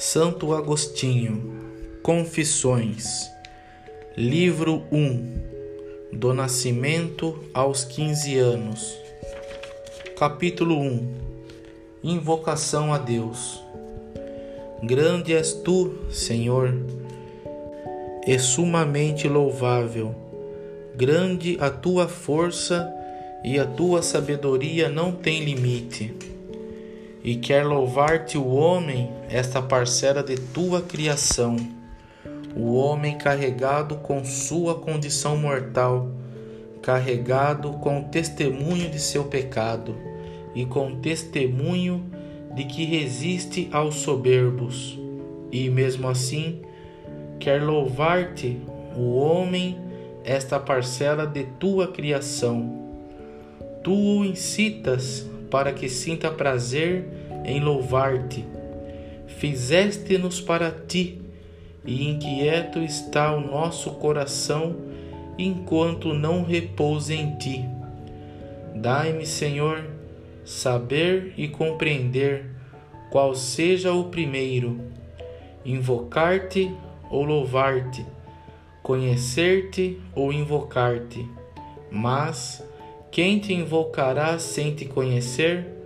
Santo Agostinho, Confissões, Livro 1 Do Nascimento aos 15 anos, Capítulo 1 Invocação a Deus. Grande és tu, Senhor, e sumamente louvável. Grande a tua força e a tua sabedoria não tem limite e quer louvar-te o homem, esta parcela de tua criação, o homem carregado com sua condição mortal, carregado com o testemunho de seu pecado e com testemunho de que resiste aos soberbos, e mesmo assim quer louvar-te o homem, esta parcela de tua criação. Tu o incitas para que sinta prazer em louvar-te. Fizeste-nos para ti, e inquieto está o nosso coração enquanto não repousa em ti. Dai-me, Senhor, saber e compreender qual seja o primeiro, invocar-te ou louvar-te, conhecer-te ou invocar-te. Mas quem te invocará sem te conhecer?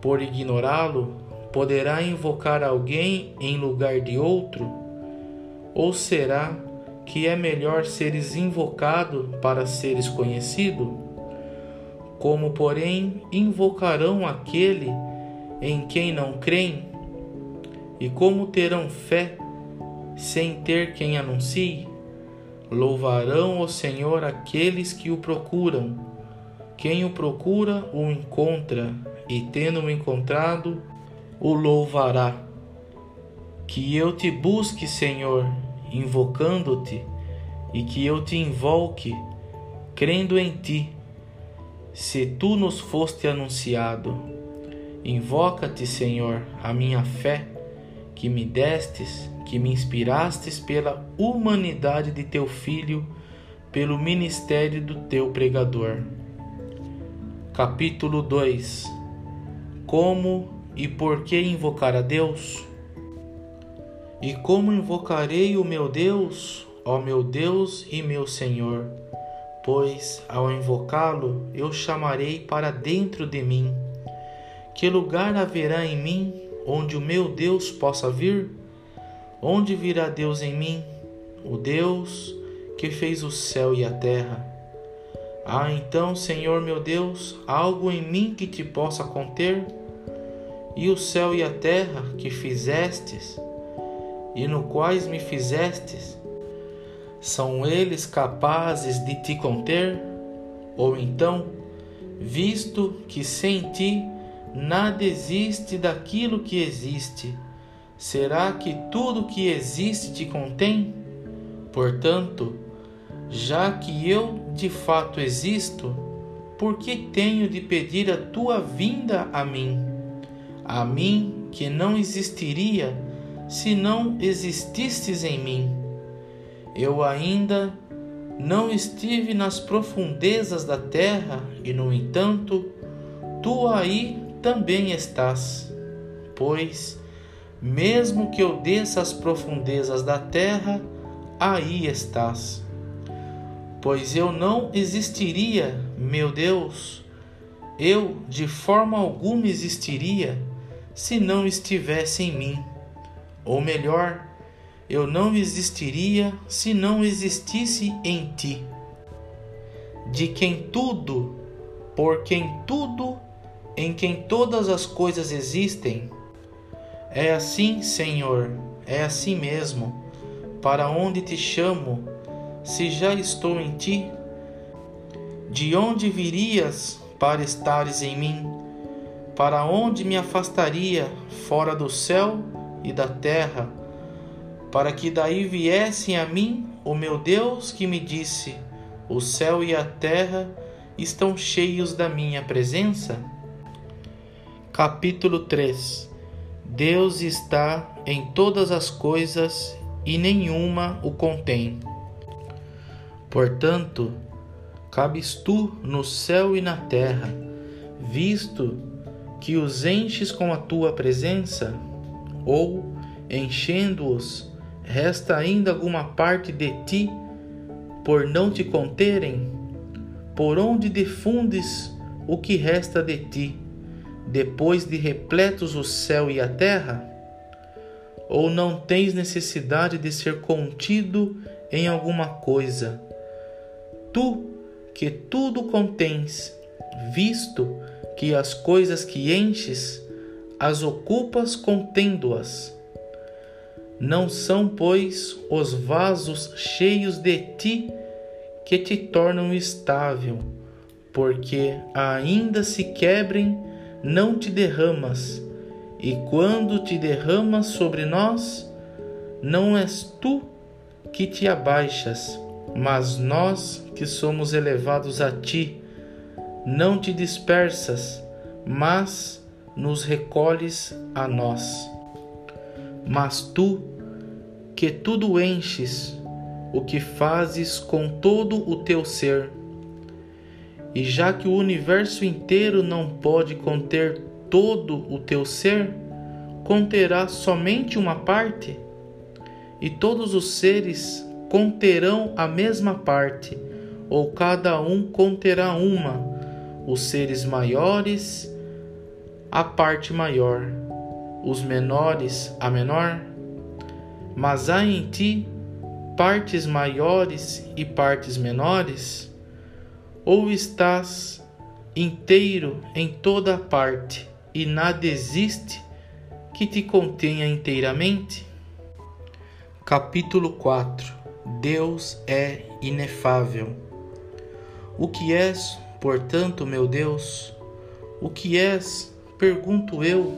Por ignorá-lo, poderá invocar alguém em lugar de outro? Ou será que é melhor seres invocado para seres conhecido? Como, porém, invocarão aquele em quem não creem? E como terão fé sem ter quem anuncie? Louvarão o Senhor aqueles que o procuram quem o procura o encontra, e tendo-o encontrado, o louvará. Que eu te busque, Senhor, invocando-te, e que eu te invoque, crendo em ti. Se tu nos foste anunciado, invoca-te, Senhor, a minha fé, que me destes, que me inspirastes pela humanidade de teu Filho, pelo ministério do teu pregador. Capítulo 2 Como e por que invocar a Deus? E como invocarei o meu Deus, ó meu Deus e meu Senhor? Pois, ao invocá-lo, eu chamarei para dentro de mim. Que lugar haverá em mim onde o meu Deus possa vir? Onde virá Deus em mim? O Deus que fez o céu e a terra Há então, Senhor meu Deus, algo em mim que te possa conter? E o céu e a terra que fizestes, e no quais me fizestes, são eles capazes de te conter? Ou então, visto que sem ti nada existe daquilo que existe, será que tudo que existe te contém? Portanto, já que eu de fato existo, por que tenho de pedir a tua vinda a mim? A mim que não existiria se não exististes em mim. Eu ainda não estive nas profundezas da terra e, no entanto, tu aí também estás. Pois, mesmo que eu desça às profundezas da terra, aí estás pois eu não existiria, meu Deus, eu de forma alguma existiria se não estivesse em mim. Ou melhor, eu não existiria se não existisse em ti. De quem tudo, por quem tudo, em quem todas as coisas existem. É assim, Senhor, é assim mesmo, para onde te chamo se já estou em ti? De onde virias para estares em mim? Para onde me afastaria fora do céu e da terra? Para que daí viessem a mim o meu Deus que me disse: O céu e a terra estão cheios da minha presença? Capítulo 3 Deus está em todas as coisas e nenhuma o contém. Portanto, cabes tu no céu e na terra, visto que os enches com a tua presença, ou enchendo-os, resta ainda alguma parte de ti por não te conterem? Por onde difundes o que resta de ti, depois de repletos o céu e a terra? Ou não tens necessidade de ser contido em alguma coisa? Tu, que tudo contens, visto que as coisas que enches, as ocupas contendo-as. Não são, pois, os vasos cheios de ti que te tornam estável, porque ainda se quebrem, não te derramas, e quando te derramas sobre nós, não és tu que te abaixas, mas nós que somos elevados a ti. Não te dispersas, mas nos recolhes a nós. Mas tu, que tudo enches, o que fazes com todo o teu ser, e já que o universo inteiro não pode conter todo o teu ser, conterá somente uma parte, e todos os seres conterão a mesma parte, ou cada um conterá uma, os seres maiores a parte maior, os menores a menor, mas há em ti partes maiores e partes menores? Ou estás inteiro em toda parte e nada existe que te contenha inteiramente? Capítulo 4 Deus é inefável. O que és, portanto, meu Deus? O que és, pergunto eu,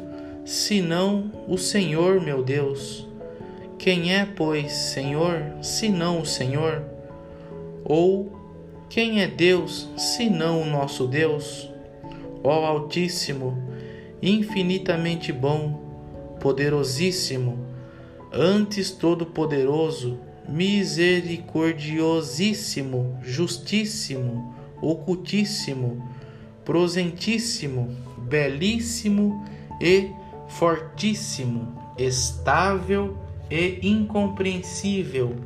senão o Senhor, meu Deus? Quem é, pois, Senhor, senão o Senhor? Ou quem é Deus, senão o nosso Deus? Ó Altíssimo, infinitamente bom, poderosíssimo, antes todo-poderoso, misericordiosíssimo, justíssimo, ocultíssimo, prosentíssimo, belíssimo e fortíssimo, estável e incompreensível,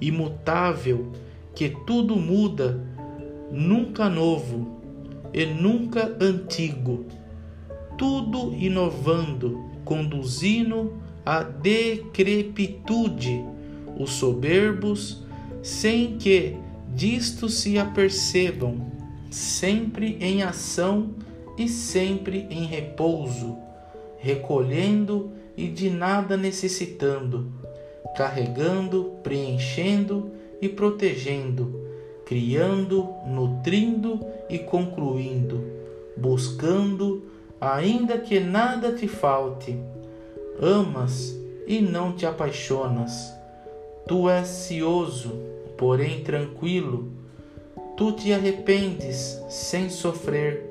imutável, que tudo muda, nunca novo e nunca antigo, tudo inovando, conduzindo à decrepitude os soberbos, sem que disto se apercebam, sempre em ação e sempre em repouso, recolhendo e de nada necessitando, carregando, preenchendo e protegendo, criando, nutrindo e concluindo, buscando, ainda que nada te falte. Amas e não te apaixonas. Tu és cioso, porém tranquilo. Tu te arrependes sem sofrer.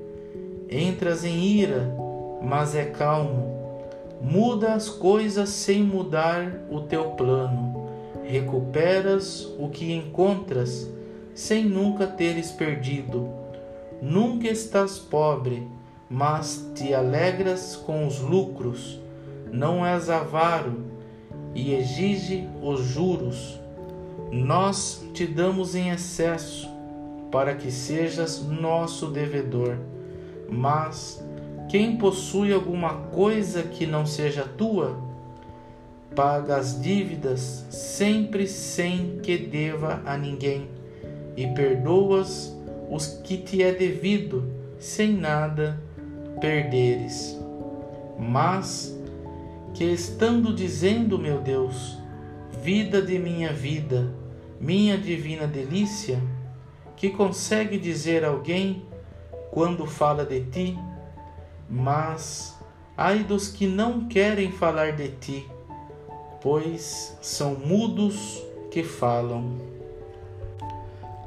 Entras em ira, mas é calmo Muda as coisas sem mudar o teu plano. Recuperas o que encontras sem nunca teres perdido. Nunca estás pobre, mas te alegras com os lucros. Não és avaro e exige os juros. Nós te damos em excesso para que sejas nosso devedor. Mas quem possui alguma coisa que não seja tua, paga as dívidas sempre sem que deva a ninguém, e perdoas os que te é devido, sem nada perderes. Mas que estando dizendo, meu Deus, vida de minha vida, minha divina delícia, que consegue dizer alguém quando fala de ti, mas ai dos que não querem falar de ti, pois são mudos que falam.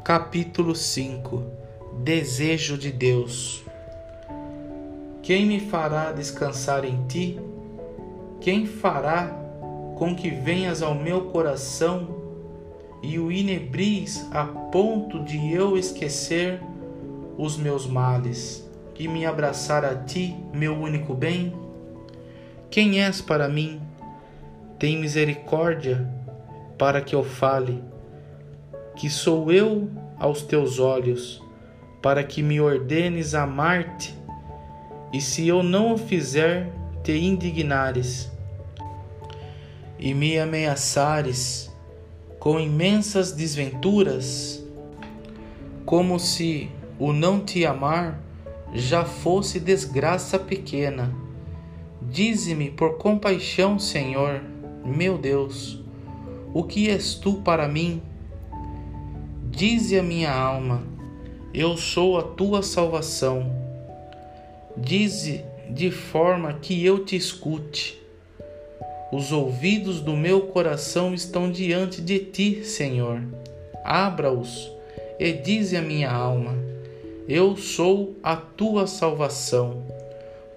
Capítulo 5 Desejo de Deus Quem me fará descansar em ti? Quem fará com que venhas ao meu coração e o inebris a ponto de eu esquecer os meus males? e me abraçar a ti, meu único bem? Quem és para mim? tem misericórdia para que eu fale, que sou eu aos teus olhos, para que me ordenes amar-te, e se eu não o fizer, te indignares e me ameaçares com imensas desventuras, como se o não te amar já fosse desgraça pequena. Dize-me por compaixão, Senhor, meu Deus, o que és tu para mim? Dize a minha alma, eu sou a tua salvação. Dize de forma que eu te escute. Os ouvidos do meu coração estão diante de ti, Senhor. Abra-os e dize a minha alma: Eu sou a tua salvação.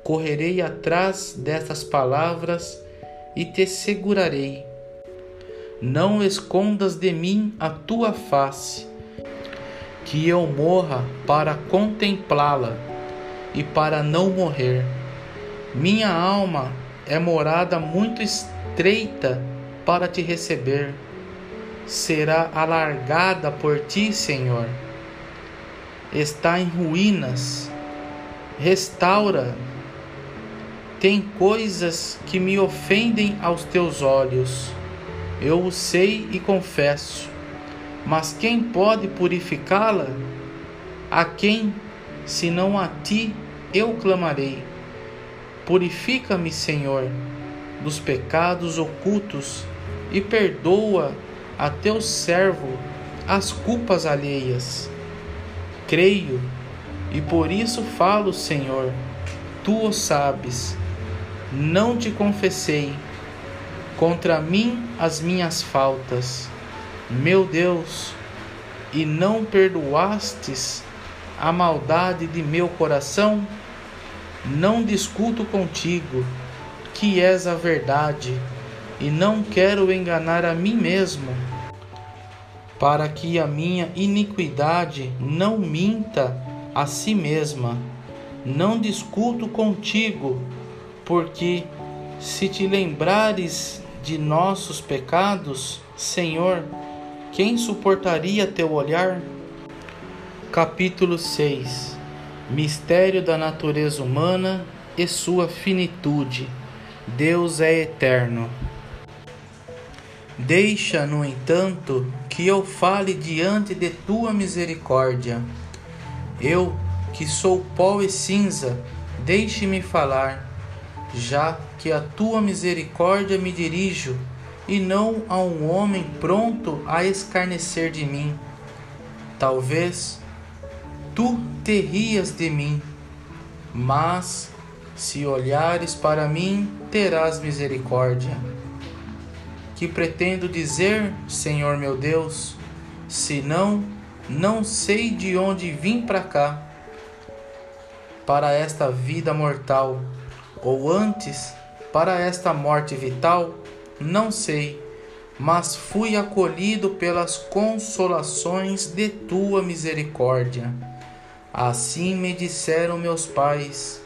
Correrei atrás destas palavras e te segurarei. Não escondas de mim a tua face, que eu morra para contemplá-la e para não morrer. Minha alma é morada muito estreita para te receber. Será alargada por ti, Senhor. Está em ruínas. Restaura. Tem coisas que me ofendem aos teus olhos. Eu o sei e confesso. Mas quem pode purificá-la? A quem, senão a ti, eu clamarei? Purifica-me, Senhor, dos pecados ocultos e perdoa a teu servo as culpas alheias. Creio e por isso falo, Senhor, tu o sabes. Não te confessei contra mim as minhas faltas, meu Deus, e não perdoastes a maldade de meu coração? Não discuto contigo, que és a verdade, e não quero enganar a mim mesmo, para que a minha iniquidade não minta a si mesma. Não discuto contigo, porque se te lembrares de nossos pecados, Senhor, quem suportaria teu olhar? Capítulo 6 Mistério da natureza humana e sua finitude. Deus é eterno. Deixa, no entanto, que eu fale diante de tua misericórdia. Eu, que sou pó e cinza, deixe-me falar, já que a tua misericórdia me dirijo, e não a um homem pronto a escarnecer de mim. Talvez tu te rias de mim, mas se olhares para mim, terás misericórdia. Que pretendo dizer, Senhor meu Deus, senão não sei de onde vim para cá, para esta vida mortal, ou antes, para esta morte vital, não sei, mas fui acolhido pelas consolações de tua misericórdia Assim me disseram meus pais: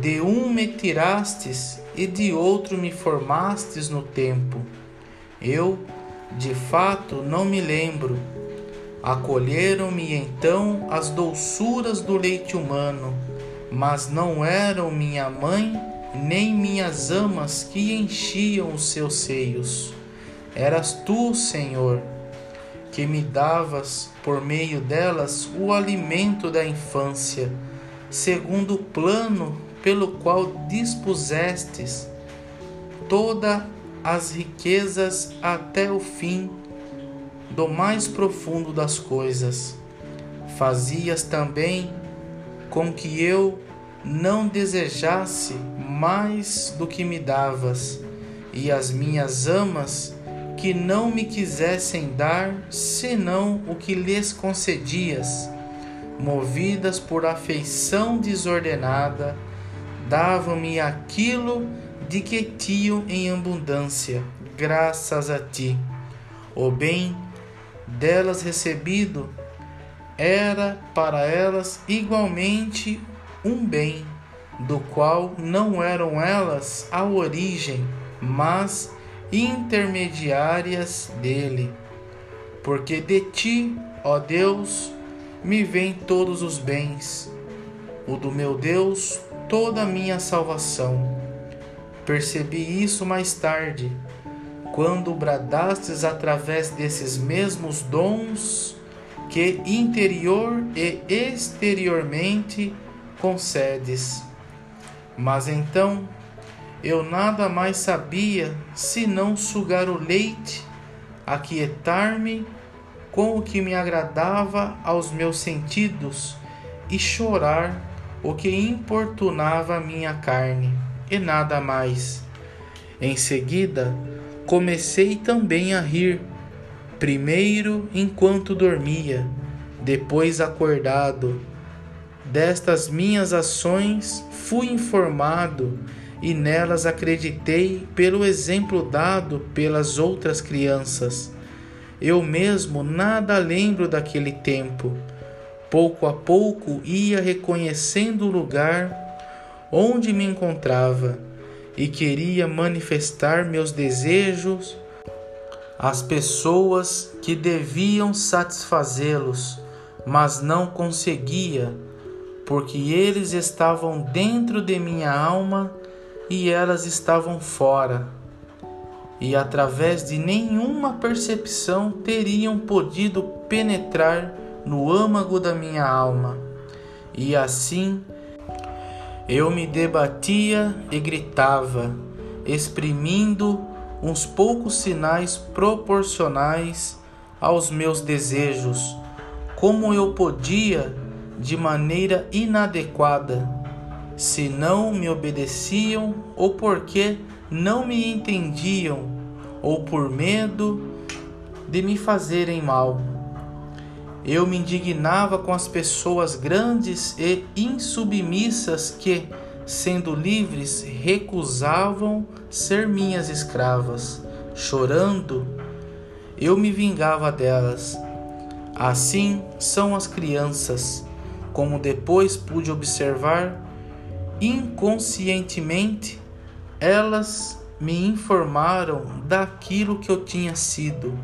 De um me tirastes e de outro me formastes no tempo. Eu, de fato, não me lembro. Acolheram-me então as doçuras do leite humano, mas não eram minha mãe nem minhas amas que enchiam os seus seios. Eras tu, Senhor que me davas por meio delas o alimento da infância, segundo o plano pelo qual dispusestes todas as riquezas até o fim do mais profundo das coisas. Fazias também com que eu não desejasse mais do que me davas, e as minhas amas que não me quisessem dar senão o que lhes concedias. Movidas por afeição desordenada, davam-me aquilo de que tinham em abundância, graças a ti. O bem delas recebido era para elas igualmente um bem, do qual não eram elas a origem, mas intermediárias dele. Porque de ti, ó Deus, me vêm todos os bens, o do meu Deus, toda a minha salvação. Percebi isso mais tarde, quando bradastes através desses mesmos dons que interior e exteriormente concedes. Mas então eu nada mais sabia senão sugar o leite, aquietar-me com o que me agradava aos meus sentidos e chorar o que importunava a minha carne, e nada mais. Em seguida, comecei também a rir, primeiro enquanto dormia, depois acordado. Destas minhas ações fui informado e nelas acreditei pelo exemplo dado pelas outras crianças. Eu mesmo nada lembro daquele tempo. Pouco a pouco ia reconhecendo o lugar onde me encontrava e queria manifestar meus desejos às pessoas que deviam satisfazê-los, mas não conseguia, porque eles estavam dentro de minha alma e elas estavam fora, e através de nenhuma percepção teriam podido penetrar no âmago da minha alma. E assim eu me debatia e gritava, exprimindo uns poucos sinais proporcionais aos meus desejos, como eu podia de maneira inadequada se não me obedeciam ou porque não me entendiam ou por medo de me fazerem mal. Eu me indignava com as pessoas grandes e insubmissas que, sendo livres, recusavam ser minhas escravas. Chorando, eu me vingava delas. Assim são as crianças, como depois pude observar inconscientemente, elas me informaram daquilo que eu tinha sido,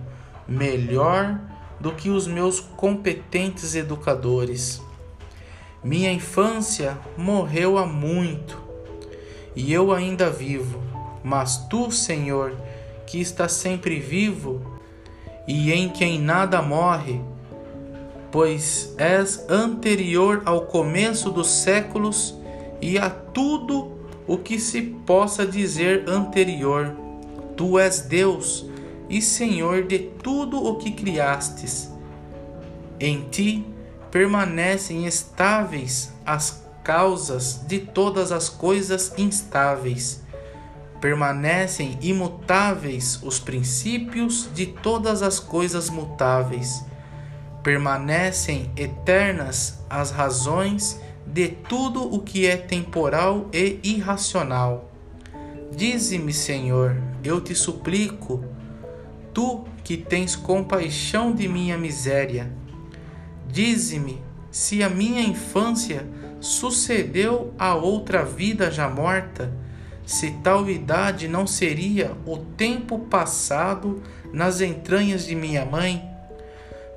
melhor do que os meus competentes educadores. Minha infância morreu há muito e eu ainda vivo, mas tu, Senhor, que está sempre vivo e em quem nada morre, pois és anterior ao começo dos séculos e a tudo o que se possa dizer anterior. Tu és Deus e Senhor de tudo o que criastes. Em ti permanecem estáveis as causas de todas as coisas instáveis. Permanecem imutáveis os princípios de todas as coisas mutáveis. Permanecem eternas as razões de tudo o que é temporal e irracional. Dize-me, Senhor, eu te suplico, tu que tens compaixão de minha miséria. Dize-me se a minha infância sucedeu a outra vida já morta, se tal idade não seria o tempo passado nas entranhas de minha mãe,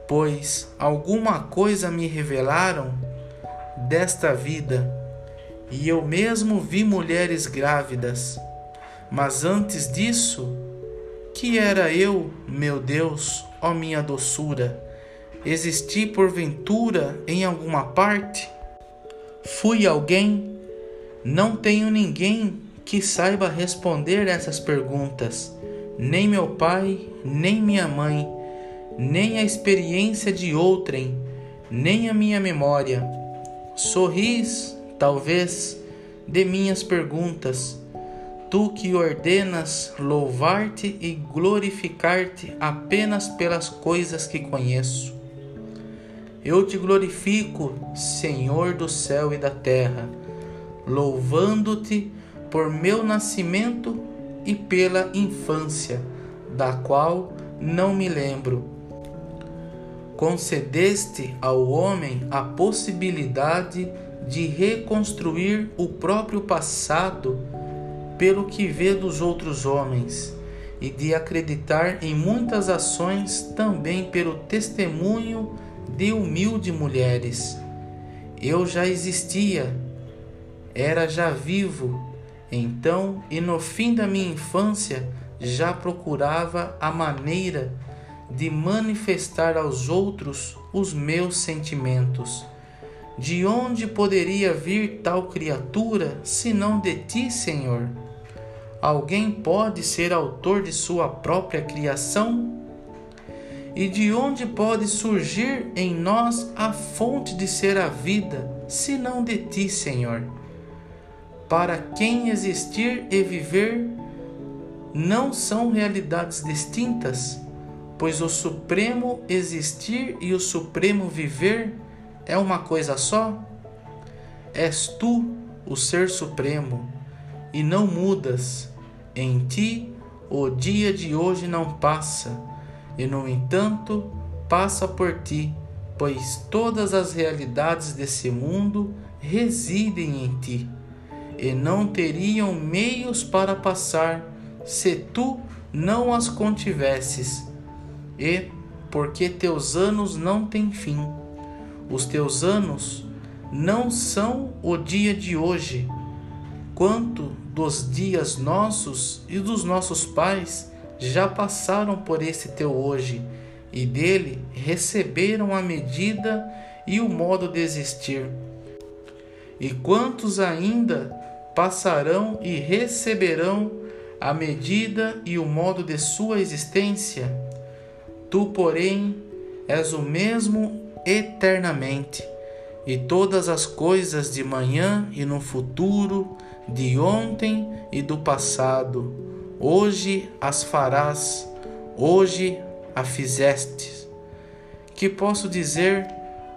pois alguma coisa me revelaram desta vida, e eu mesmo vi mulheres grávidas. Mas antes disso, que era eu, meu Deus, ó minha doçura? Existi porventura em alguma parte? Fui alguém? Não tenho ninguém que saiba responder essas perguntas, nem meu pai, nem minha mãe, nem a experiência de outrem, nem a minha memória Sorris, talvez, de minhas perguntas, tu que ordenas louvar-te e glorificar-te apenas pelas coisas que conheço. Eu te glorifico, Senhor do céu e da terra, louvando-te por meu nascimento e pela infância, da qual não me lembro concedeste ao homem a possibilidade de reconstruir o próprio passado pelo que vê dos outros homens, e de acreditar em muitas ações também pelo testemunho de humildes mulheres. Eu já existia, era já vivo, então e no fim da minha infância já procurava a maneira de manifestar aos outros os meus sentimentos. De onde poderia vir tal criatura, senão de ti, Senhor? Alguém pode ser autor de sua própria criação? E de onde pode surgir em nós a fonte de ser a vida, senão de ti, Senhor? Para quem existir e viver não são realidades distintas, pois o supremo existir e o supremo viver é uma coisa só? És tu o ser supremo e não mudas em ti o dia de hoje não passa, e no entanto passa por ti, pois todas as realidades desse mundo residem em ti, e não teriam meios para passar se tu não as contivesses, e porque teus anos não têm fim. Os teus anos não são o dia de hoje, quanto dos dias nossos e dos nossos pais já passaram por esse teu hoje e dele receberam a medida e o modo de existir. E quantos ainda passarão e receberão a medida e o modo de sua existência? Tu, porém, és o mesmo eternamente, e todas as coisas de manhã e no futuro de ontem e do passado, hoje as farás, hoje a fizeste. Que posso dizer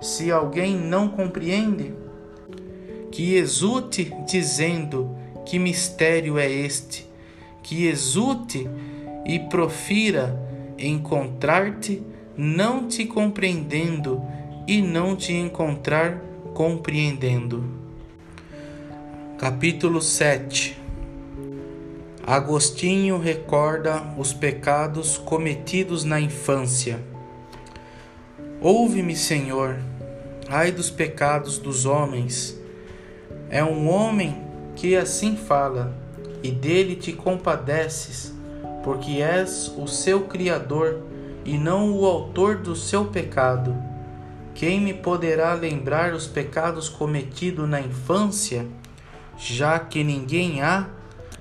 se alguém não compreende? Que exulte dizendo: Que mistério é este? Que exulte e profira encontrar-te, não te compreendendo e não te encontrar compreendendo. Capítulo 7 Agostinho recorda os pecados cometidos na infância. Ouve-me, Senhor, ai dos pecados dos homens. É um homem que assim fala, e dele te compadeces, porque és o seu Criador e não o autor do seu pecado. Quem me poderá lembrar os pecados cometidos na infância? já que ninguém há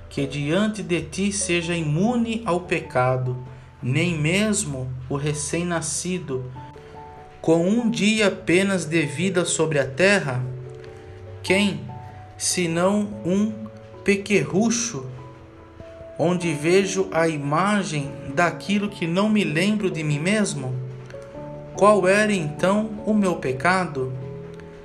que diante de ti seja imune ao pecado, nem mesmo o recém-nascido, com um dia apenas de vida sobre a terra? Quem, senão um pequerrucho, onde vejo a imagem daquilo que não me lembro de mim mesmo? Qual era então o meu pecado?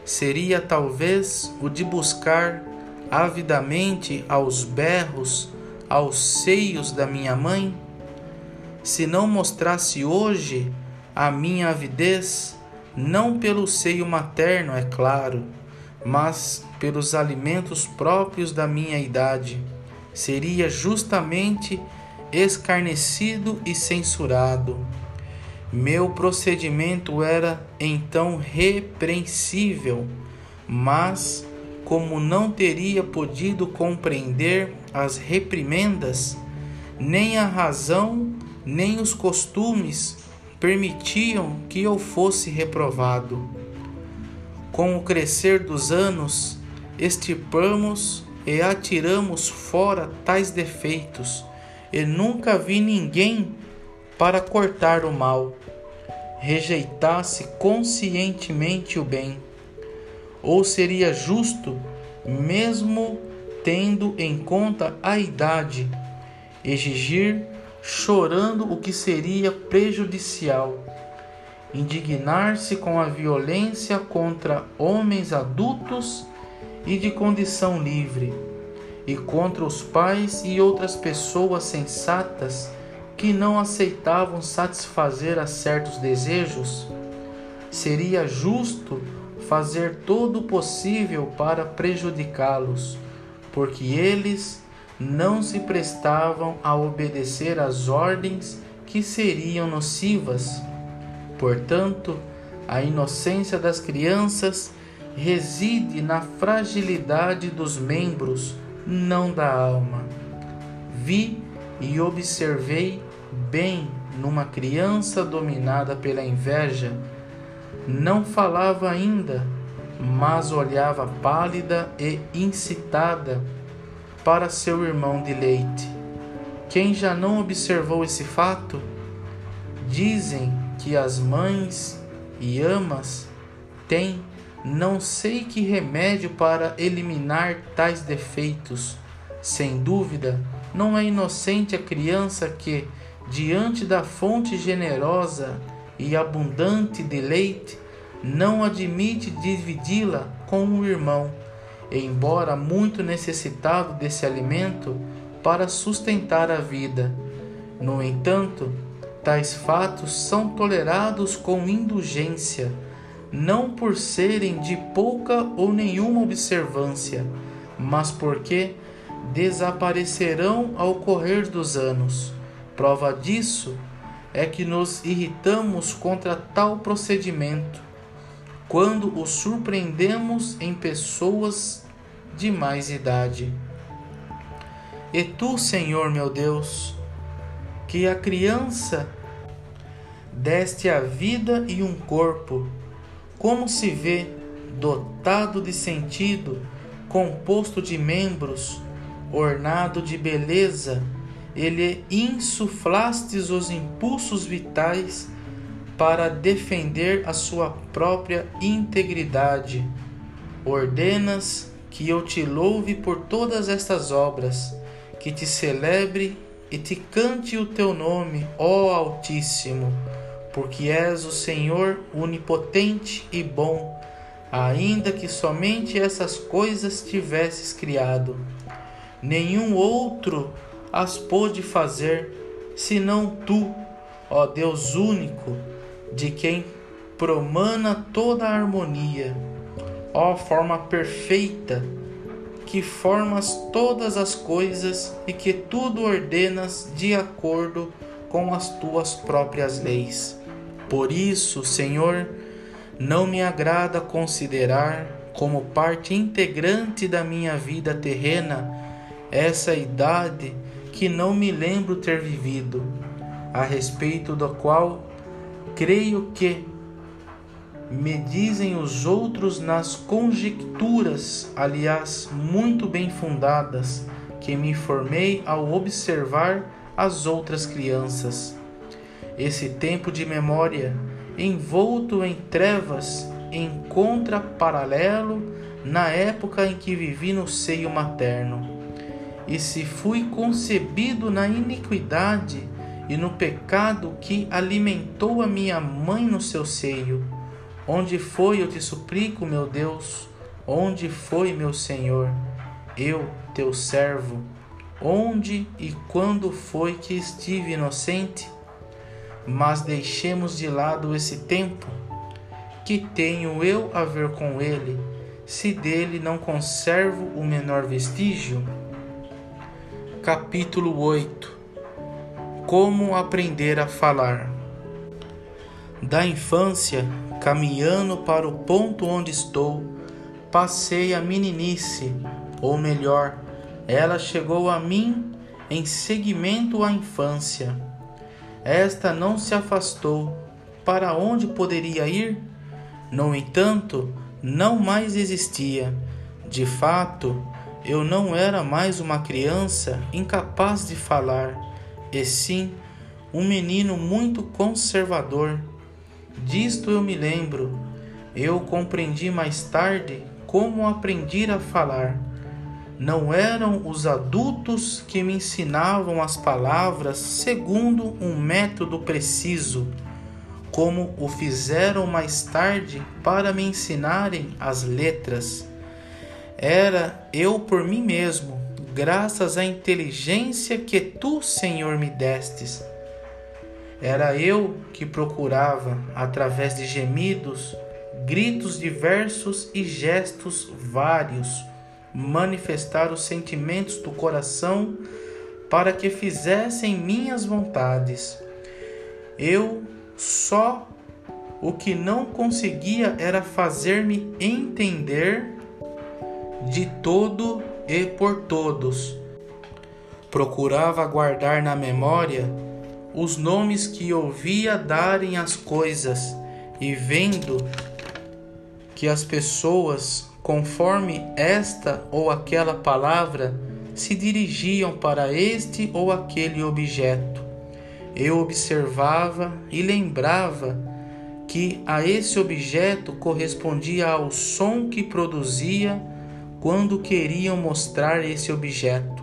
Seria talvez o de buscar avidamente aos berros, aos seios da minha mãe? Se não mostrasse hoje a minha avidez, não pelo seio materno, é claro, mas pelos alimentos próprios da minha idade, seria justamente escarnecido e censurado. Meu procedimento era então repreensível, mas como não teria podido compreender as reprimendas, nem a razão, nem os costumes permitiam que eu fosse reprovado. Com o crescer dos anos, estipamos e atiramos fora tais defeitos, e nunca vi ninguém para cortar o mal, rejeitasse conscientemente o bem. Ou seria justo, mesmo tendo em conta a idade, exigir chorando o que seria prejudicial, indignar-se com a violência contra homens adultos e de condição livre, e contra os pais e outras pessoas sensatas que não aceitavam satisfazer a certos desejos? Seria justo fazer todo o possível para prejudicá-los, porque eles não se prestavam a obedecer às ordens que seriam nocivas. Portanto, a inocência das crianças reside na fragilidade dos membros, não da alma. Vi e observei bem numa criança dominada pela inveja. Não falava ainda, mas olhava pálida e incitada para seu irmão de leite. Quem já não observou esse fato? Dizem que as mães e amas têm não sei que remédio para eliminar tais defeitos. Sem dúvida, não é inocente a criança que, diante da fonte generosa e abundante de leite, não admite dividi-la com o irmão embora muito necessitado desse alimento para sustentar a vida. No entanto, tais fatos são tolerados com indulgência, não por serem de pouca ou nenhuma observância, mas porque desaparecerão ao correr dos anos. Prova disso é que nos irritamos contra tal procedimento quando o surpreendemos em pessoas de mais idade. E tu, Senhor meu Deus, que a criança deste a vida e um corpo, como se vê, dotado de sentido, composto de membros, ornado de beleza, ele insuflastes os impulsos vitais para defender a sua própria integridade. Ordenas que eu te louve por todas estas obras, que te celebre e te cante o teu nome, ó Altíssimo, porque és o Senhor onipotente e bom, ainda que somente essas coisas tivesses criado. Nenhum outro as pôde fazer, senão tu, ó Deus único, de quem promana toda a harmonia. Ó forma perfeita, que formas todas as coisas e que tudo ordenas de acordo com as tuas próprias leis. Por isso, Senhor, não me agrada considerar como parte integrante da minha vida terrena essa idade que não me lembro ter vivido, a respeito da qual creio que me dizem os outros nas conjecturas, aliás, muito bem fundadas, que me formei ao observar as outras crianças. Esse tempo de memória, envolto em trevas, encontra paralelo na época em que vivi no seio materno. E se fui concebido na iniquidade, e no pecado que alimentou a minha mãe no seu seio. Onde foi, eu te suplico, meu Deus? Onde foi, meu Senhor? Eu, teu servo, onde e quando foi que estive inocente? Mas deixemos de lado esse tempo. Que tenho eu a ver com ele, se dele não conservo o menor vestígio? Capítulo 8 como aprender a falar. Da infância, caminhando para o ponto onde estou, passei a meninice, ou melhor, ela chegou a mim em seguimento à infância. Esta não se afastou. Para onde poderia ir? No entanto, não mais existia. De fato, eu não era mais uma criança incapaz de falar e sim um menino muito conservador. Disto eu me lembro. Eu compreendi mais tarde como aprendi a falar. Não eram os adultos que me ensinavam as palavras segundo um método preciso, como o fizeram mais tarde para me ensinarem as letras. Era eu por mim mesmo graças à inteligência que tu, Senhor, me destes. Era eu que procurava, através de gemidos, gritos diversos e gestos vários, manifestar os sentimentos do coração para que fizessem minhas vontades. Eu só o que não conseguia era fazer-me entender de todo e por todos. Procurava guardar na memória os nomes que ouvia darem às coisas e vendo que as pessoas, conforme esta ou aquela palavra, se dirigiam para este ou aquele objeto. Eu observava e lembrava que a esse objeto correspondia ao som que produzia quando queriam mostrar esse objeto.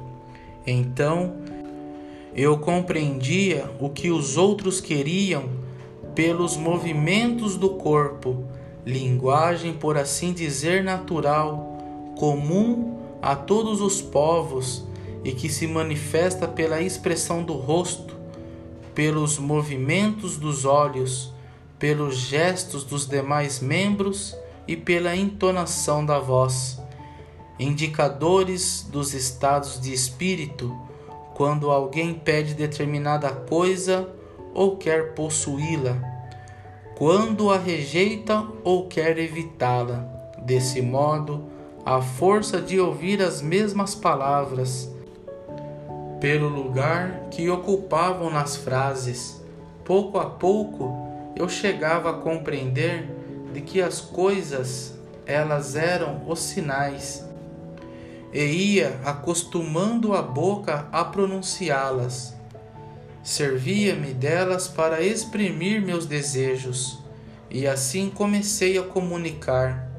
Então, eu compreendia o que os outros queriam pelos movimentos do corpo, linguagem, por assim dizer, natural, comum a todos os povos e que se manifesta pela expressão do rosto, pelos movimentos dos olhos, pelos gestos dos demais membros e pela entonação da voz, indicadores dos estados de espírito quando alguém pede determinada coisa ou quer possuí-la, quando a rejeita ou quer evitá-la. Desse modo, a força de ouvir as mesmas palavras, pelo lugar que ocupavam nas frases, pouco a pouco eu chegava a compreender de que as coisas elas eram os sinais e ia acostumando a boca a pronunciá-las. Servia-me delas para exprimir meus desejos, e assim comecei a comunicar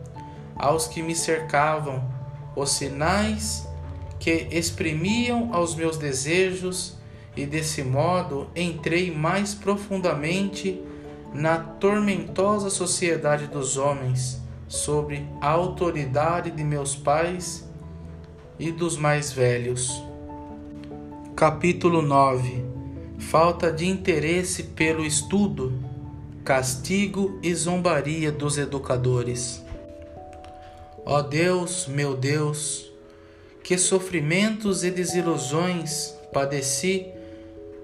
aos que me cercavam os sinais que exprimiam aos meus desejos, e desse modo entrei mais profundamente na tormentosa sociedade dos homens, sob a autoridade de meus pais e dos mais velhos. Capítulo 9 Falta de interesse pelo estudo, castigo e zombaria dos educadores. Ó Deus, meu Deus, que sofrimentos e desilusões padeci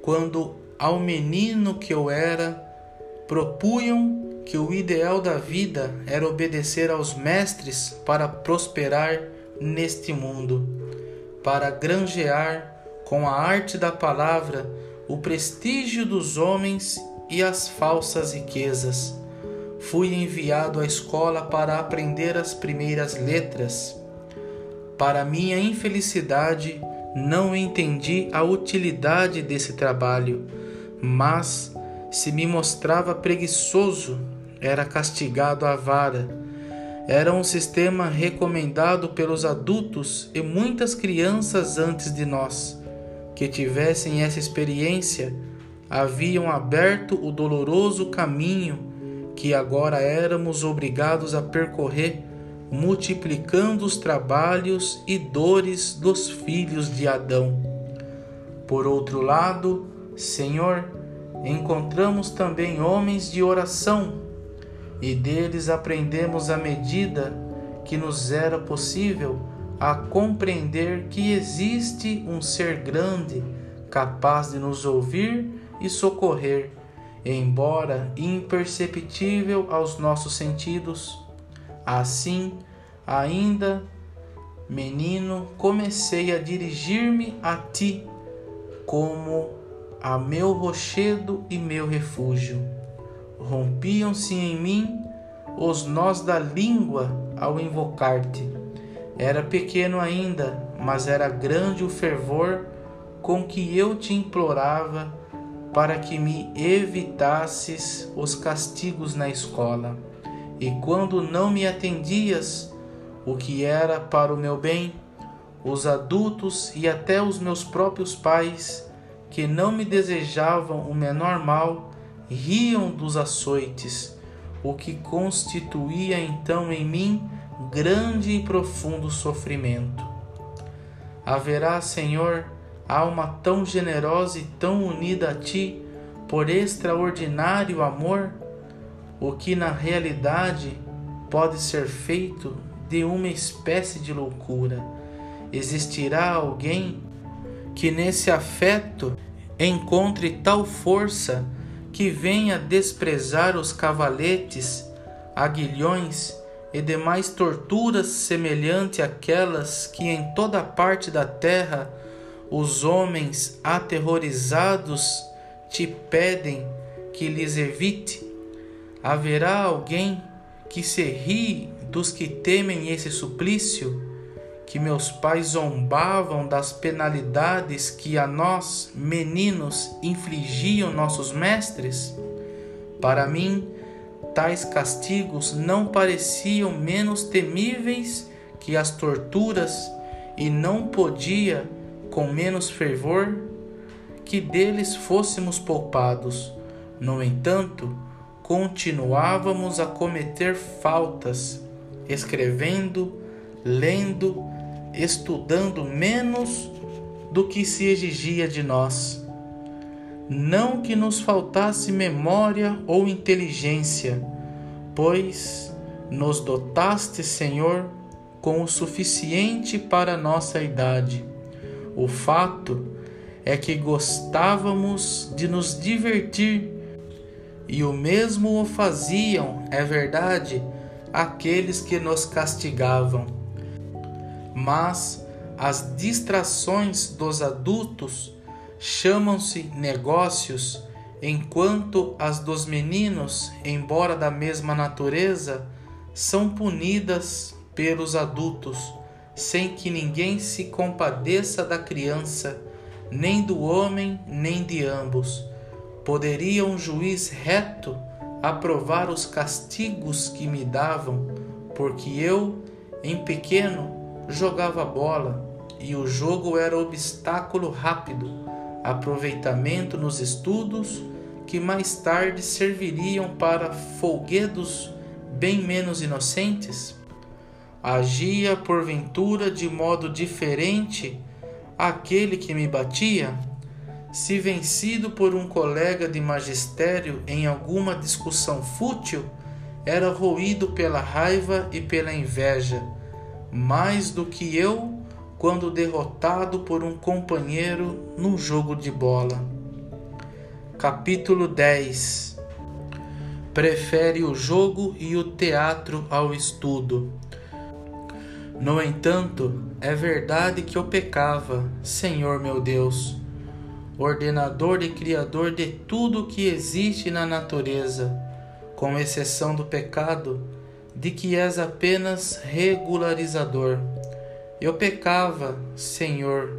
quando ao menino que eu era propunham que o ideal da vida era obedecer aos mestres para prosperar neste mundo, para granjear com a arte da palavra o prestígio dos homens e as falsas riquezas. Fui enviado à escola para aprender as primeiras letras. Para minha infelicidade, não entendi a utilidade desse trabalho, mas se me mostrava preguiçoso, era castigado à vara. Era um sistema recomendado pelos adultos e muitas crianças antes de nós, que tivessem essa experiência, haviam aberto o doloroso caminho que agora éramos obrigados a percorrer, multiplicando os trabalhos e dores dos filhos de Adão. Por outro lado, Senhor, encontramos também homens de oração, e deles aprendemos à medida que nos era possível a compreender que existe um ser grande capaz de nos ouvir e socorrer, embora imperceptível aos nossos sentidos. Assim, ainda menino, comecei a dirigir-me a ti como a meu rochedo e meu refúgio. Rompiam-se em mim os nós da língua ao invocar-te. Era pequeno ainda, mas era grande o fervor com que eu te implorava para que me evitasses os castigos na escola. E quando não me atendias, o que era para o meu bem, os adultos e até os meus próprios pais que não me desejavam o menor mal, riam dos açoites, o que constituía então em mim grande e profundo sofrimento. Haverá, Senhor, alma tão generosa e tão unida a Ti por extraordinário amor, o que na realidade pode ser feito de uma espécie de loucura existirá alguém que nesse afeto encontre tal força que venha desprezar os cavaletes, aguilhões e demais torturas semelhante àquelas que em toda parte da terra os homens aterrorizados te pedem que lhes evite? Haverá alguém que se ri dos que temem esse suplício? Que meus pais zombavam das penalidades que a nós, meninos, infligiam nossos mestres? Para mim, tais castigos não pareciam menos temíveis que as torturas, e não podia, com menos fervor, que deles fôssemos poupados. No entanto, continuávamos a cometer faltas, escrevendo, lendo, estudando menos do que se exigia de nós. Não que nos faltasse memória ou inteligência, pois nos dotaste, Senhor, com o suficiente para nossa idade. O fato é que gostávamos de nos divertir e o mesmo o faziam, é verdade, aqueles que nos castigavam. Mas as distrações dos adultos chamam-se negócios, enquanto as dos meninos, embora da mesma natureza, são punidas pelos adultos, sem que ninguém se compadeça da criança, nem do homem, nem de ambos. Poderia um juiz reto aprovar os castigos que me davam, porque eu, em pequeno, jogava bola e o jogo era obstáculo rápido, aproveitamento nos estudos que mais tarde serviriam para folguedos bem menos inocentes? Agia porventura de modo diferente aquele que me batia? se vencido por um colega de magistério em alguma discussão fútil, era roído pela raiva e pela inveja, mais do que eu quando derrotado por um companheiro num jogo de bola. Capítulo 10 Prefere o jogo e o teatro ao estudo. No entanto, é verdade que eu pecava, Senhor meu Deus ordenador e criador de tudo que existe na natureza, com exceção do pecado, de que és apenas regularizador. Eu pecava, Senhor,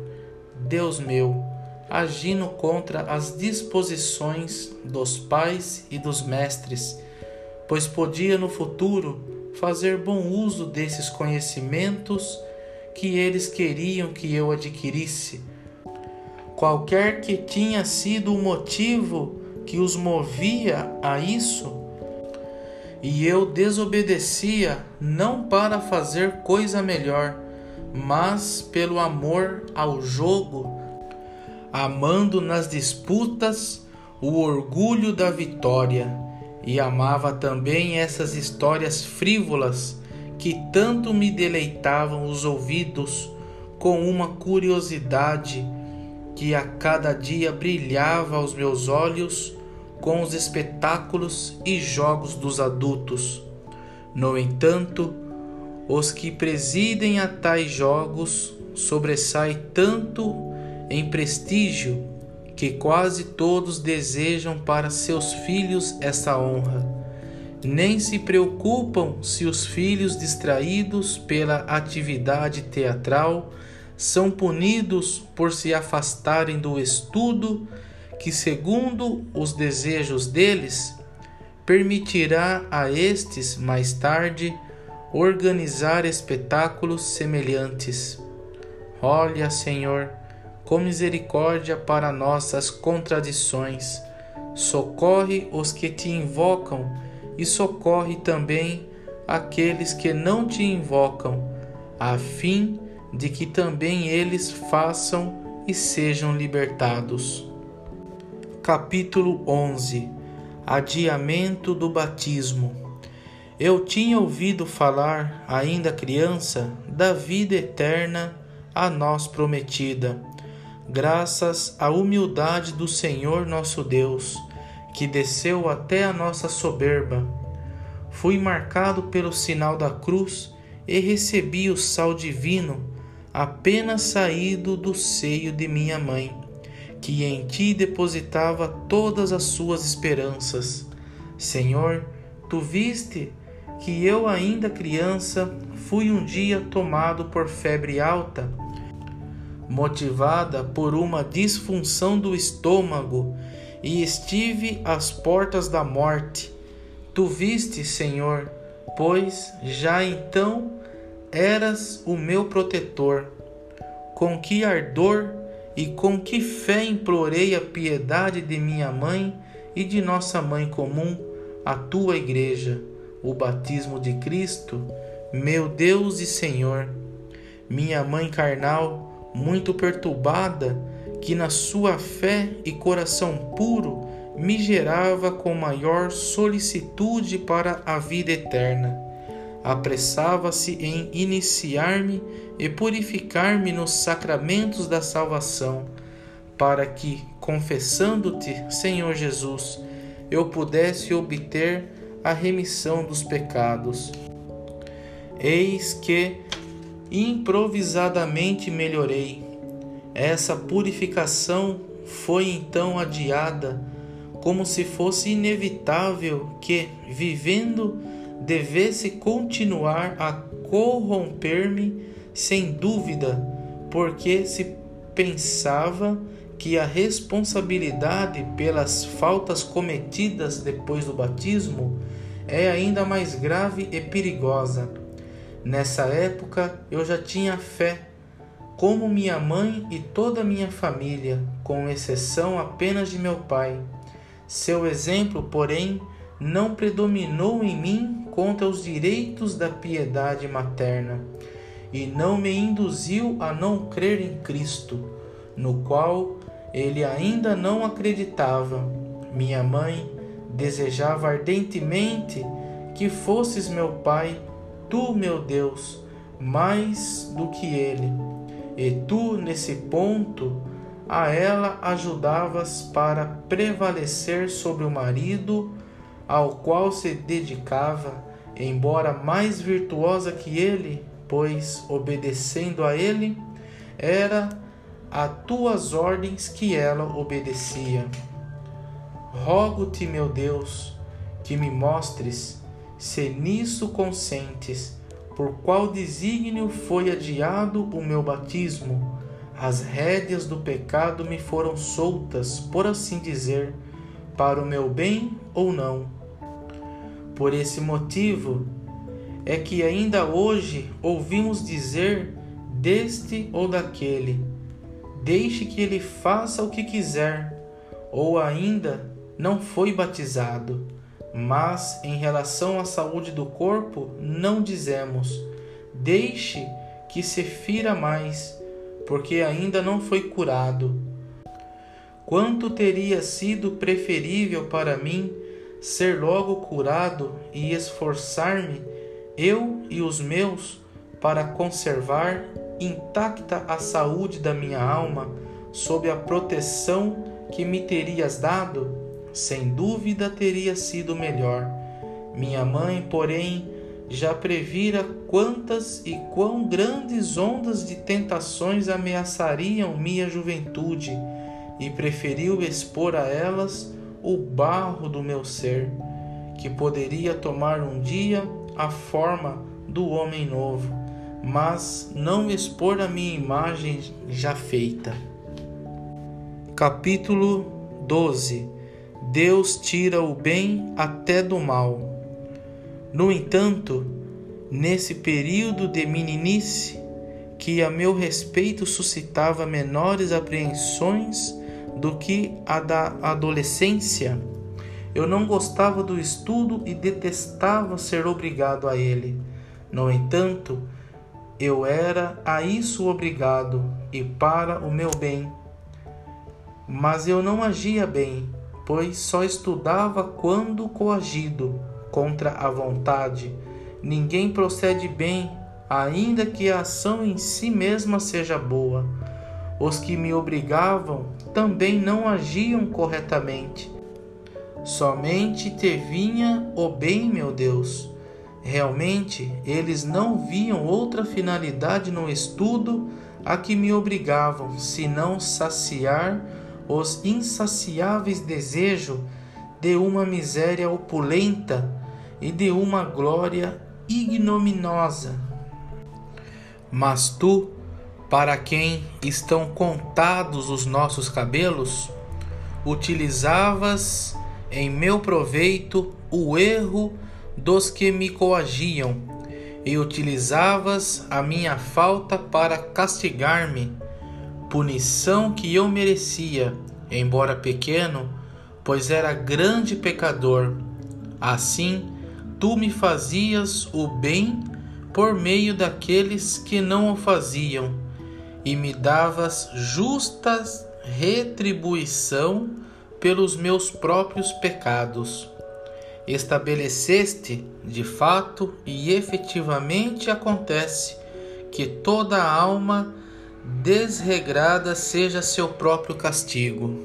Deus meu, agindo contra as disposições dos pais e dos mestres, pois podia no futuro fazer bom uso desses conhecimentos que eles queriam que eu adquirisse. Qualquer que tinha sido o motivo que os movia a isso, e eu desobedecia não para fazer coisa melhor, mas pelo amor ao jogo, amando nas disputas o orgulho da vitória, e amava também essas histórias frívolas que tanto me deleitavam os ouvidos com uma curiosidade que a cada dia brilhava aos meus olhos com os espetáculos e jogos dos adultos. No entanto, os que presidem a tais jogos sobressaem tanto em prestígio que quase todos desejam para seus filhos essa honra. Nem se preocupam se os filhos distraídos pela atividade teatral são punidos por se afastarem do estudo que, segundo os desejos deles, permitirá a estes mais tarde organizar espetáculos semelhantes. Olha, Senhor, com misericórdia para nossas contradições, socorre os que te invocam e socorre também aqueles que não te invocam, a fim de que também eles façam e sejam libertados. Capítulo 11 Adiamento do batismo. Eu tinha ouvido falar, ainda criança, da vida eterna a nós prometida, graças à humildade do Senhor nosso Deus, que desceu até a nossa soberba. Fui marcado pelo sinal da cruz e recebi o sal divino apenas saído do seio de minha mãe, que em ti depositava todas as suas esperanças. Senhor, tu viste que eu, ainda criança, fui um dia tomado por febre alta, motivada por uma disfunção do estômago, e estive às portas da morte. Tu viste, Senhor, pois já então eras o meu protetor. Com que ardor e com que fé implorei a piedade de minha mãe e de nossa mãe comum, a tua igreja, o batismo de Cristo, meu Deus e Senhor. Minha mãe carnal, muito perturbada, que na sua fé e coração puro me gerava com maior solicitude para a vida eterna apressava-se em iniciar-me e purificar-me nos sacramentos da salvação, para que, confessando-te, Senhor Jesus, eu pudesse obter a remissão dos pecados. Eis que improvisadamente melhorei. Essa purificação foi então adiada, como se fosse inevitável que, vivendo devesse continuar a corromper-me sem dúvida, porque se pensava que a responsabilidade pelas faltas cometidas depois do batismo é ainda mais grave e perigosa. Nessa época eu já tinha fé, como minha mãe e toda minha família, com exceção apenas de meu pai. Seu exemplo, porém, não predominou em mim contra os direitos da piedade materna, e não me induziu a não crer em Cristo, no qual ele ainda não acreditava. Minha mãe desejava ardentemente que fosses meu pai, tu, meu Deus, mais do que ele. E tu, nesse ponto, a ela ajudavas para prevalecer sobre o marido ao qual se dedicava, embora mais virtuosa que ele, pois, obedecendo a ele, era a tuas ordens que ela obedecia. Rogo-te, meu Deus, que me mostres, se nisso consentes, por qual desígnio foi adiado o meu batismo. As rédeas do pecado me foram soltas, por assim dizer, para o meu bem ou não. Por esse motivo é que ainda hoje ouvimos dizer deste ou daquele: deixe que ele faça o que quiser, ou ainda não foi batizado. Mas em relação à saúde do corpo, não dizemos: deixe que se fira mais, porque ainda não foi curado. Quanto teria sido preferível para mim ser logo curado e esforçar-me, eu e os meus, para conservar intacta a saúde da minha alma, sob a proteção que me terias dado, sem dúvida teria sido melhor. Minha mãe, porém, já previra quantas e quão grandes ondas de tentações ameaçariam minha juventude e preferiu expor a elas o barro do meu ser, que poderia tomar um dia a forma do homem novo, mas não expor a minha imagem já feita. Capítulo 12 Deus tira o bem até do mal. No entanto, nesse período de meninice, que a meu respeito suscitava menores apreensões do que a da adolescência. Eu não gostava do estudo e detestava ser obrigado a ele. No entanto, eu era a isso obrigado e para o meu bem. Mas eu não agia bem, pois só estudava quando coagido contra a vontade. Ninguém procede bem ainda que a ação em si mesma seja boa. Os que me obrigavam também não agiam corretamente. Somente te vinha o bem, meu Deus. Realmente, eles não viam outra finalidade no estudo a que me obrigavam, senão saciar os insaciáveis desejos de uma miséria opulenta e de uma glória ignominiosa. Mas tu, para quem estão contados os nossos cabelos, utilizavas em meu proveito o erro dos que me coagiam, e utilizavas a minha falta para castigar-me, punição que eu merecia, embora pequeno, pois era grande pecador. Assim, tu me fazias o bem por meio daqueles que não o faziam, e me davas justa retribuição pelos meus próprios pecados. Estabeleceste, de fato e efetivamente acontece, que toda alma desregrada seja seu próprio castigo.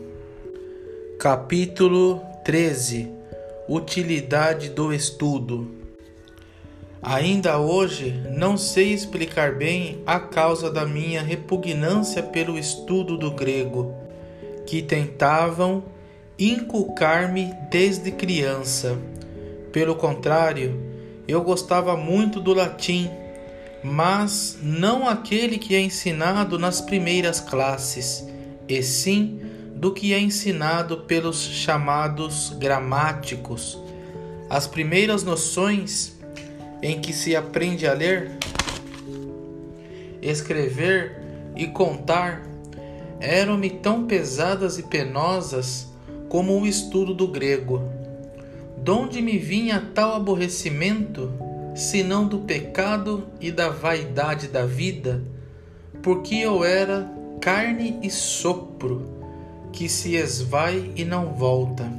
Capítulo 13 Utilidade do estudo Ainda hoje não sei explicar bem a causa da minha repugnância pelo estudo do grego, que tentavam inculcar-me desde criança. Pelo contrário, eu gostava muito do latim, mas não aquele que é ensinado nas primeiras classes, e sim do que é ensinado pelos chamados gramáticos. As primeiras noções em que se aprende a ler, escrever e contar eram-me tão pesadas e penosas como o estudo do grego. Donde me vinha tal aborrecimento, senão do pecado e da vaidade da vida, porque eu era carne e sopro, que se esvai e não volta.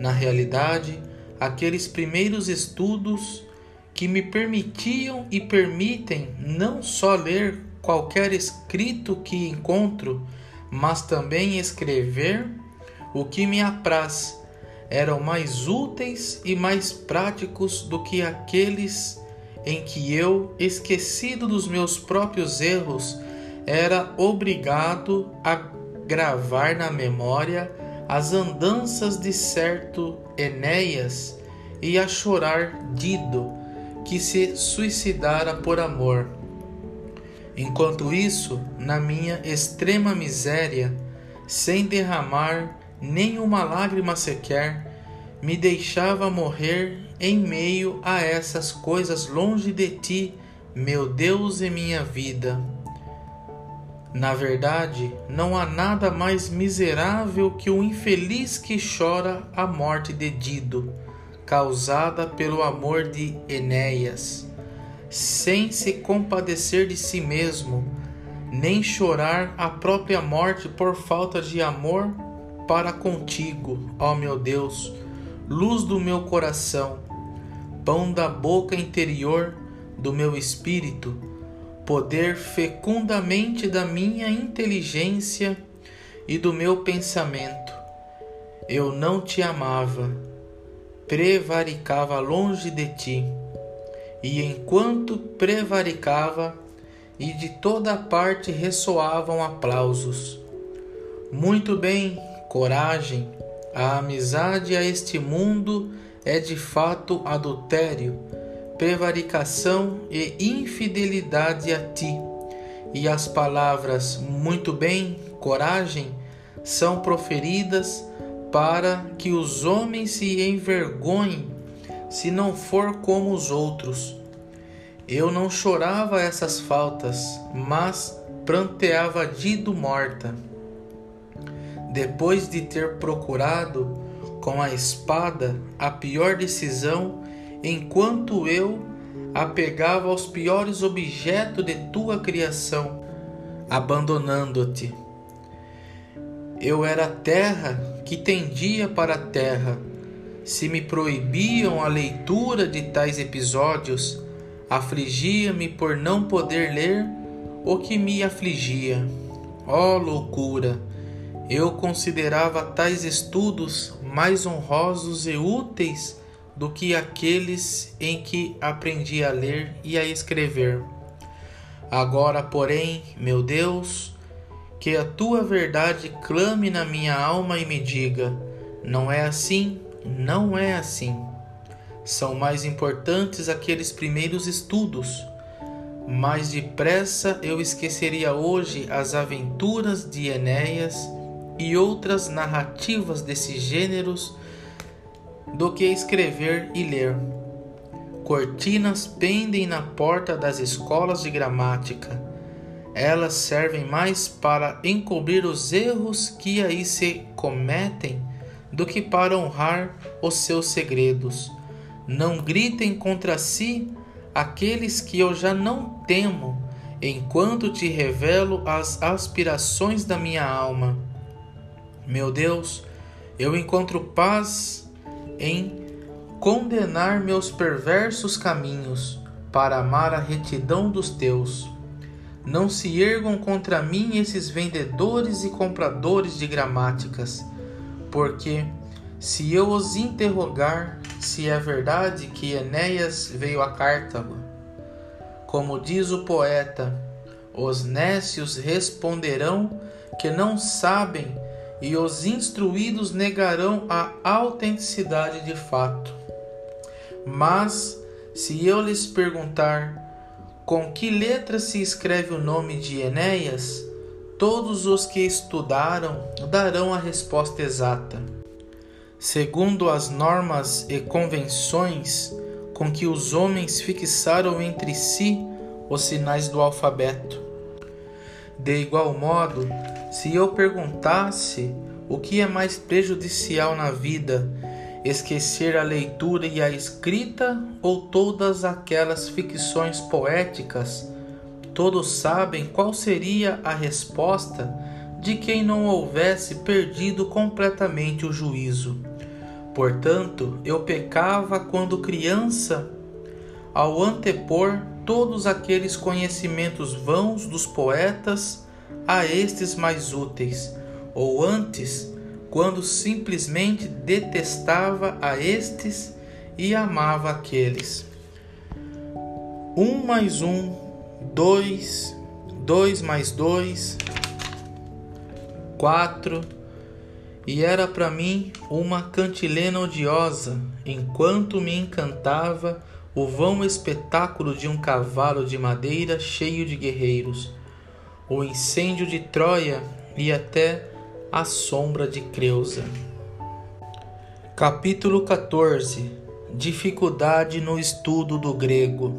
Na realidade, aqueles primeiros estudos que me permitiam e permitem não só ler qualquer escrito que encontro, mas também escrever o que me apraz, eram mais úteis e mais práticos do que aqueles em que eu, esquecido dos meus próprios erros, era obrigado a gravar na memória as andanças de certo Enéas e a chorar Dido que se suicidara por amor. Enquanto isso, na minha extrema miséria, sem derramar nenhuma lágrima sequer, me deixava morrer em meio a essas coisas longe de ti, meu Deus e minha vida. Na verdade, não há nada mais miserável que o infeliz que chora a morte de Dido causada pelo amor de Enéas, sem se compadecer de si mesmo, nem chorar a própria morte por falta de amor para contigo, ó meu Deus, luz do meu coração, pão da boca interior do meu espírito, poder fecundamente da minha inteligência e do meu pensamento. Eu não te amava prevaricava longe de ti. E enquanto prevaricava, e de toda parte ressoavam aplausos. Muito bem, coragem, a amizade a este mundo é de fato adultério, prevaricação e infidelidade a ti. E as palavras muito bem, coragem são proferidas para que os homens se envergonhem se não for como os outros. Eu não chorava essas faltas, mas pranteava Dido morta. Depois de ter procurado com a espada a pior decisão, enquanto eu apegava aos piores objetos de tua criação, abandonando-te. Eu era terra que tendia para a terra. Se me proibiam a leitura de tais episódios, Afligia-me por não poder ler o que me afligia. Ó oh, loucura! Eu considerava tais estudos mais honrosos e úteis do que aqueles em que aprendi a ler e a escrever. Agora, porém, meu Deus, que a tua verdade clame na minha alma e me diga: não é assim, não é assim. São mais importantes aqueles primeiros estudos. Mais depressa eu esqueceria hoje as aventuras de Enéas e outras narrativas desses gêneros do que escrever e ler. Cortinas pendem na porta das escolas de gramática. Elas servem mais para encobrir os erros que aí se cometem do que para honrar os seus segredos. Não gritem contra si aqueles que eu já não temo, enquanto te revelo as aspirações da minha alma. Meu Deus, eu encontro paz em condenar meus perversos caminhos para amar a retidão dos teus. Não se ergam contra mim esses vendedores e compradores de gramáticas, porque se eu os interrogar se é verdade que Enéas veio a Cartago, como diz o poeta, os nécios responderão que não sabem e os instruídos negarão a autenticidade de fato. Mas, se eu lhes perguntar com que letra se escreve o nome de Enéas, todos os que estudaram darão a resposta exata. Segundo as normas e convenções com que os homens fixaram entre si os sinais do alfabeto. De igual modo, se eu perguntasse o que é mais prejudicial na vida, esquecer a leitura e a escrita ou todas aquelas ficções poéticas, todos sabem qual seria a resposta de quem não houvesse perdido completamente o juízo. Portanto, eu pecava quando criança ao antepor todos aqueles conhecimentos vãos dos poetas a estes mais úteis, ou antes, quando simplesmente detestava a estes e amava aqueles. Um mais um, dois, dois mais dois, quatro, e era para mim uma cantilena odiosa, enquanto me encantava o vão espetáculo de um cavalo de madeira cheio de guerreiros o incêndio de Troia e até a sombra de Creusa. Capítulo 14 Dificuldade no estudo do grego.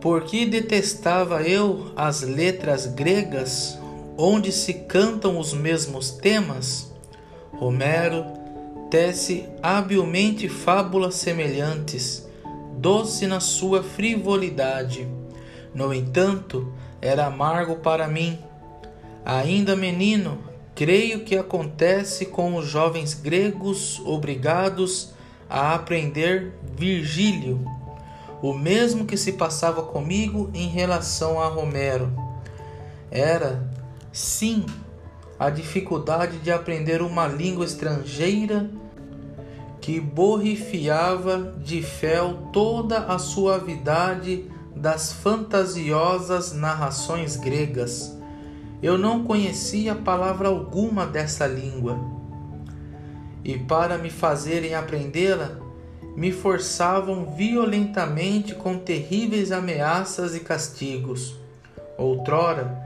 Por que detestava eu as letras gregas, onde se cantam os mesmos temas? Homero tece habilmente fábulas semelhantes, doce na sua frivolidade. No entanto, era amargo para mim. Ainda menino, creio que acontece com os jovens gregos obrigados a aprender Virgílio, o mesmo que se passava comigo em relação a Romero. Era, sim, a dificuldade de aprender uma língua estrangeira que borrifiava de fel toda a suavidade das fantasiosas narrações gregas. Eu não conhecia palavra alguma dessa língua. E para me fazerem aprendê-la, me forçavam violentamente com terríveis ameaças e castigos. Outrora,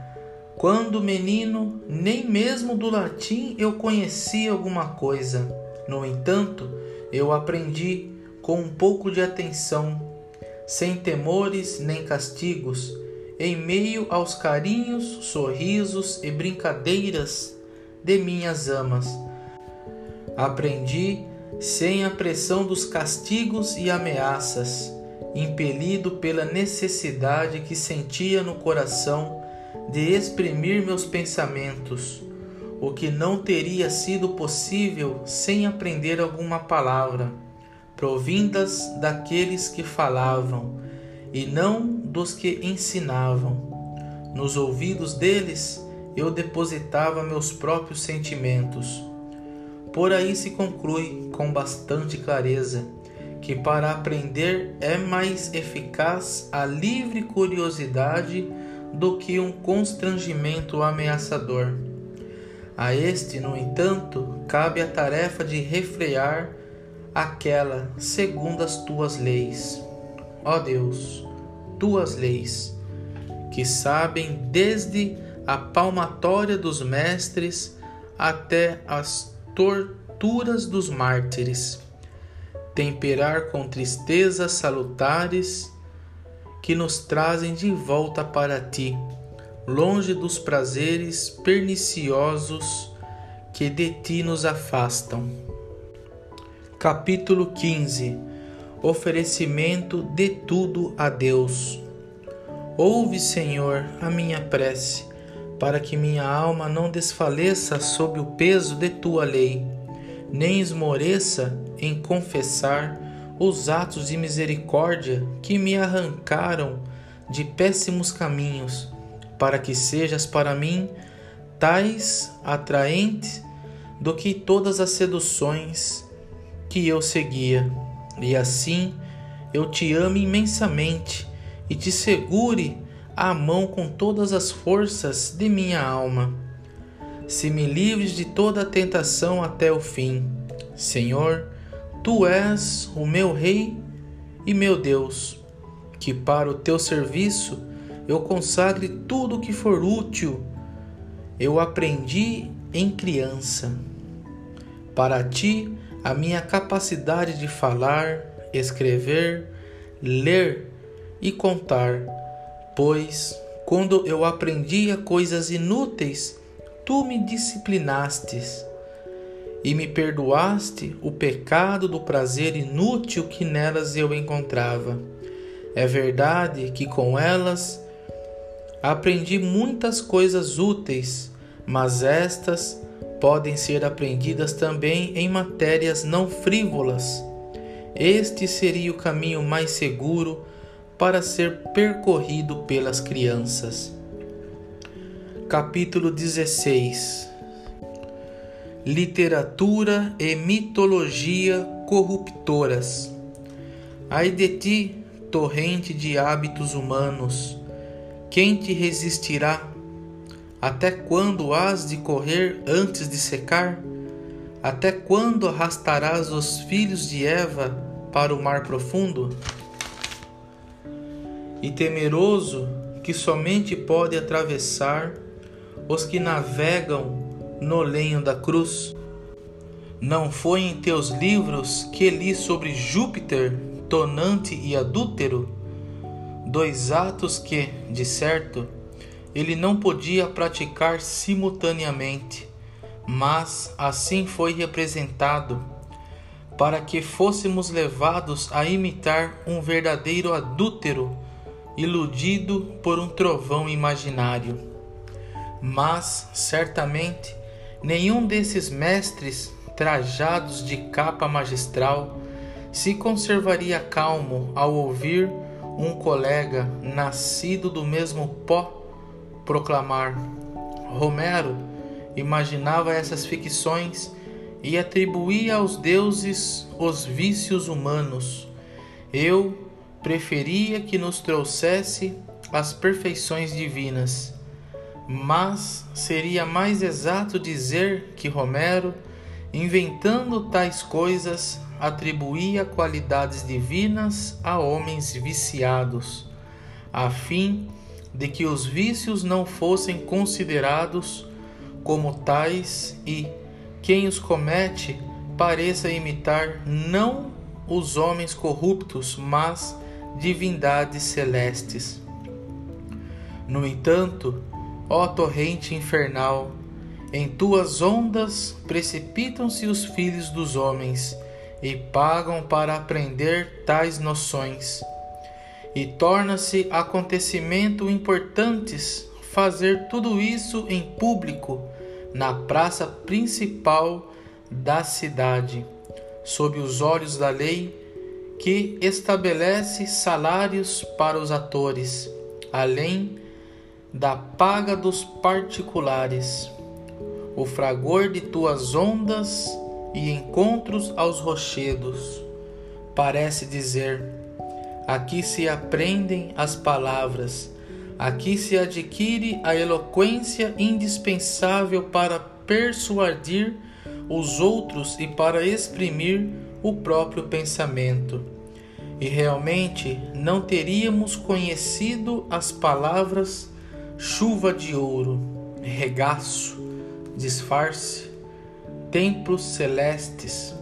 quando menino, nem mesmo do latim eu conhecia alguma coisa. No entanto, eu aprendi com um pouco de atenção sem temores nem castigos, em meio aos carinhos, sorrisos e brincadeiras de minhas amas. Aprendi sem a pressão dos castigos e ameaças, impelido pela necessidade que sentia no coração de exprimir meus pensamentos, o que não teria sido possível sem aprender alguma palavra provindas daqueles que falavam, e não dos que ensinavam. Nos ouvidos deles eu depositava meus próprios sentimentos. Por aí se conclui com bastante clareza que para aprender é mais eficaz a livre curiosidade do que um constrangimento ameaçador. A este, no entanto, cabe a tarefa de refrear aquela segundo as tuas leis. Ó Deus, tuas leis, que sabem desde a palmatória dos mestres até as torturas dos mártires, temperar com tristezas salutares que nos trazem de volta para ti, longe dos prazeres perniciosos que de ti nos afastam. Capítulo 15 Oferecimento de tudo a Deus. Ouve, Senhor, a minha prece, para que minha alma não desfaleça sob o peso de tua lei, nem esmoreça em confessar os atos de misericórdia que me arrancaram de péssimos caminhos, para que sejas para mim tais atraentes do que todas as seduções que eu seguia, e assim eu te amo imensamente e te segure a mão com todas as forças de minha alma. Se me livres de toda tentação até o fim, Senhor, tu és o meu Rei e meu Deus, que para o teu serviço eu consagre tudo o que for útil. Eu aprendi em criança. Para ti, a minha capacidade de falar, escrever, ler e contar, pois quando eu aprendia coisas inúteis, tu me disciplinastes e me perdoaste o pecado do prazer inútil que nelas eu encontrava. É verdade que com elas aprendi muitas coisas úteis, mas estas podem ser aprendidas também em matérias não frívolas. Este seria o caminho mais seguro para ser percorrido pelas crianças. Capítulo 16 Literatura e mitologia corruptoras. Ai de ti, torrente de hábitos humanos, quem te resistirá? Até quando has de correr antes de secar? Até quando arrastarás os filhos de Eva para o mar profundo? E temeroso que somente pode atravessar os que navegam no lenho da cruz? Não foi em teus livros que li sobre Júpiter, tonante e adúltero? Dois atos que, de certo, ele não podia praticar simultaneamente, mas assim foi representado, para que fôssemos levados a imitar um verdadeiro adúltero, iludido por um trovão imaginário. Mas, certamente, nenhum desses mestres trajados de capa magistral se conservaria calmo ao ouvir um colega nascido do mesmo pó proclamar. Romero imaginava essas ficções e atribuía aos deuses os vícios humanos. Eu preferia que nos trouxesse as perfeições divinas. Mas seria mais exato dizer que Romero, inventando tais coisas, atribuía qualidades divinas a homens viciados, a fim de que os vícios não fossem considerados como tais e quem os comete pareça imitar não os homens corruptos, mas divindades celestes. No entanto, ó torrente infernal, em tuas ondas precipitam-se os filhos dos homens e pagam para aprender tais noções e torna-se acontecimento importantes fazer tudo isso em público na praça principal da cidade, sob os olhos da lei, que estabelece salários para os atores, além da paga dos particulares, o fragor de tuas ondas e encontros aos rochedos. Parece dizer: aqui se aprendem as palavras, aqui se adquire a eloquência indispensável para persuadir os outros e para exprimir o próprio pensamento. E realmente não teríamos conhecido as palavras chuva de ouro, regaço, disfarce, templos celestes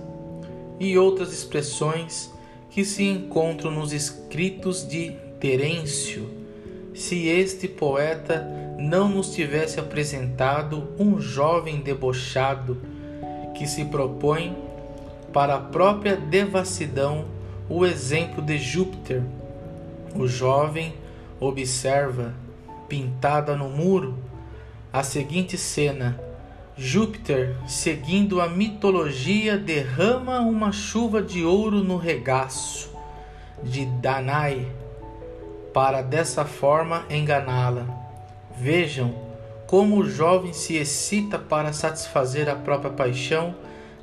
e outras expressões que se encontram nos escritos de Terêncio, se este poeta não nos tivesse apresentado um jovem debochado que se propõe para a própria devassidão o exemplo de Júpiter. O jovem observa, pintada no muro, a seguinte cena: Júpiter, seguindo a mitologia, derrama uma chuva de ouro no regaço de Danae, para dessa forma enganá-la. Vejam como o jovem se excita para satisfazer a própria paixão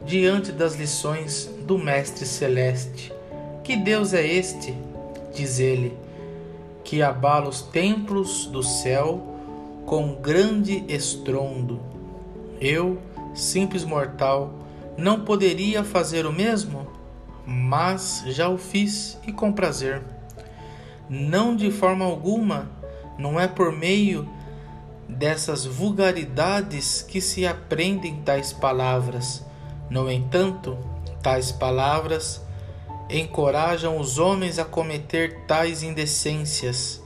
diante das lições do Mestre Celeste. Que Deus é este, diz ele, que abala os templos do céu com grande estrondo. Eu, simples mortal, não poderia fazer o mesmo, mas já o fiz e com prazer. Não de forma alguma, não é por meio dessas vulgaridades que se aprendem tais palavras. No entanto, tais palavras encorajam os homens a cometer tais indecências.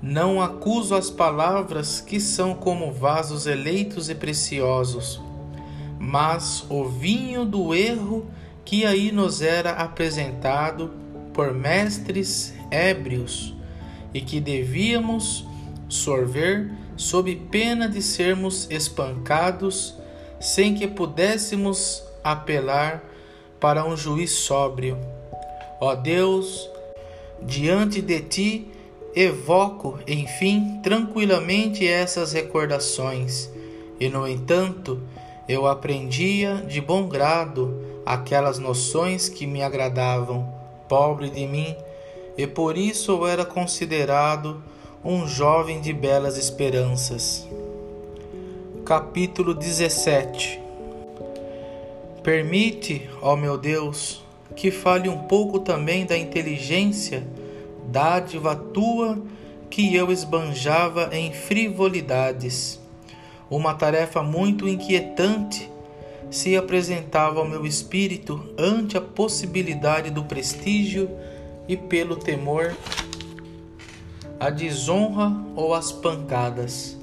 Não acuso as palavras que são como vasos eleitos e preciosos, mas o vinho do erro que aí nos era apresentado por mestres ébrios e que devíamos sorver sob pena de sermos espancados, sem que pudéssemos apelar para um juiz sóbrio. Ó Deus, diante de ti evoco, enfim, tranquilamente essas recordações, e no entanto, eu aprendia de bom grado aquelas noções que me agradavam, pobre de mim, e por isso eu era considerado um jovem de belas esperanças. Capítulo 17 Permite, ó meu Deus, que fale um pouco também da inteligência, dádiva tua que eu esbanjava em frivolidades. Uma tarefa muito inquietante se apresentava ao meu espírito ante a possibilidade do prestígio e pelo temor a desonra ou as pancadas.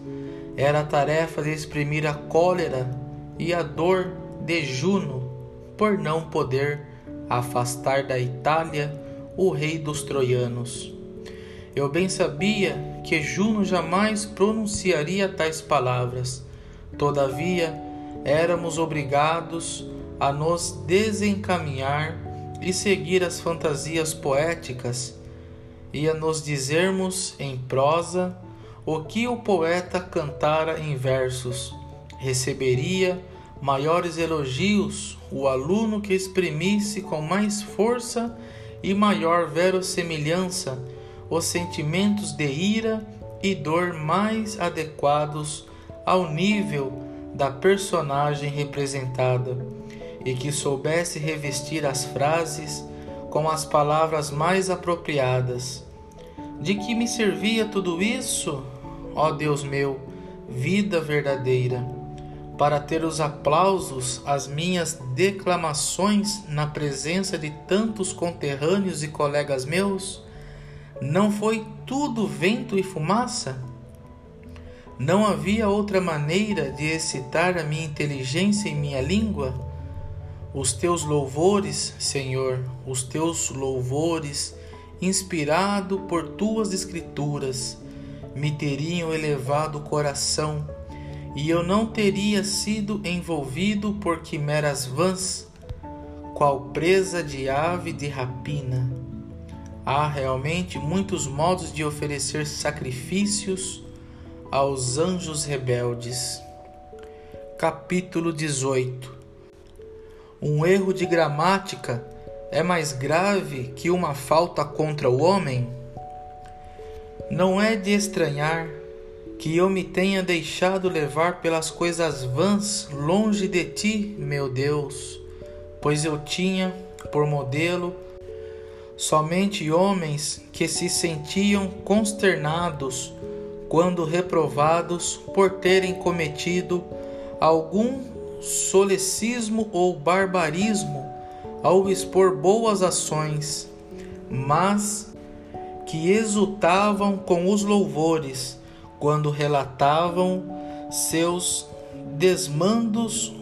Era a tarefa de exprimir a cólera e a dor de Juno por não poder afastar da Itália o rei dos troianos. Eu bem sabia que Juno jamais pronunciaria tais palavras. Todavia, éramos obrigados a nos desencaminhar e seguir as fantasias poéticas e a nos dizermos em prosa o que o poeta cantara em versos. Receberia maiores elogios o aluno que exprimisse com mais força e maior verossemelhança os sentimentos de ira e dor mais adequados ao nível da personagem representada e que soubesse revestir as frases com as palavras mais apropriadas. De que me servia tudo isso, ó Deus meu, vida verdadeira? Para ter os aplausos às minhas declamações na presença de tantos conterrâneos e colegas meus? Não foi tudo vento e fumaça? Não havia outra maneira de excitar a minha inteligência em minha língua? Os teus louvores, Senhor, os teus louvores, inspirado por tuas escrituras, me teriam elevado o coração, e eu não teria sido envolvido por quimeras vãs, qual presa de ave de rapina. há realmente muitos modos de oferecer sacrifícios aos anjos rebeldes. Capítulo 18 Um erro de gramática é mais grave que uma falta contra o homem? Não é de estranhar que eu me tenha deixado levar pelas coisas vãs longe de ti, meu Deus, pois eu tinha por modelo somente homens que se sentiam consternados quando reprovados por terem cometido algum solecismo ou barbarismo ao expor boas ações, mas que exultavam com os louvores quando relatavam seus desmandos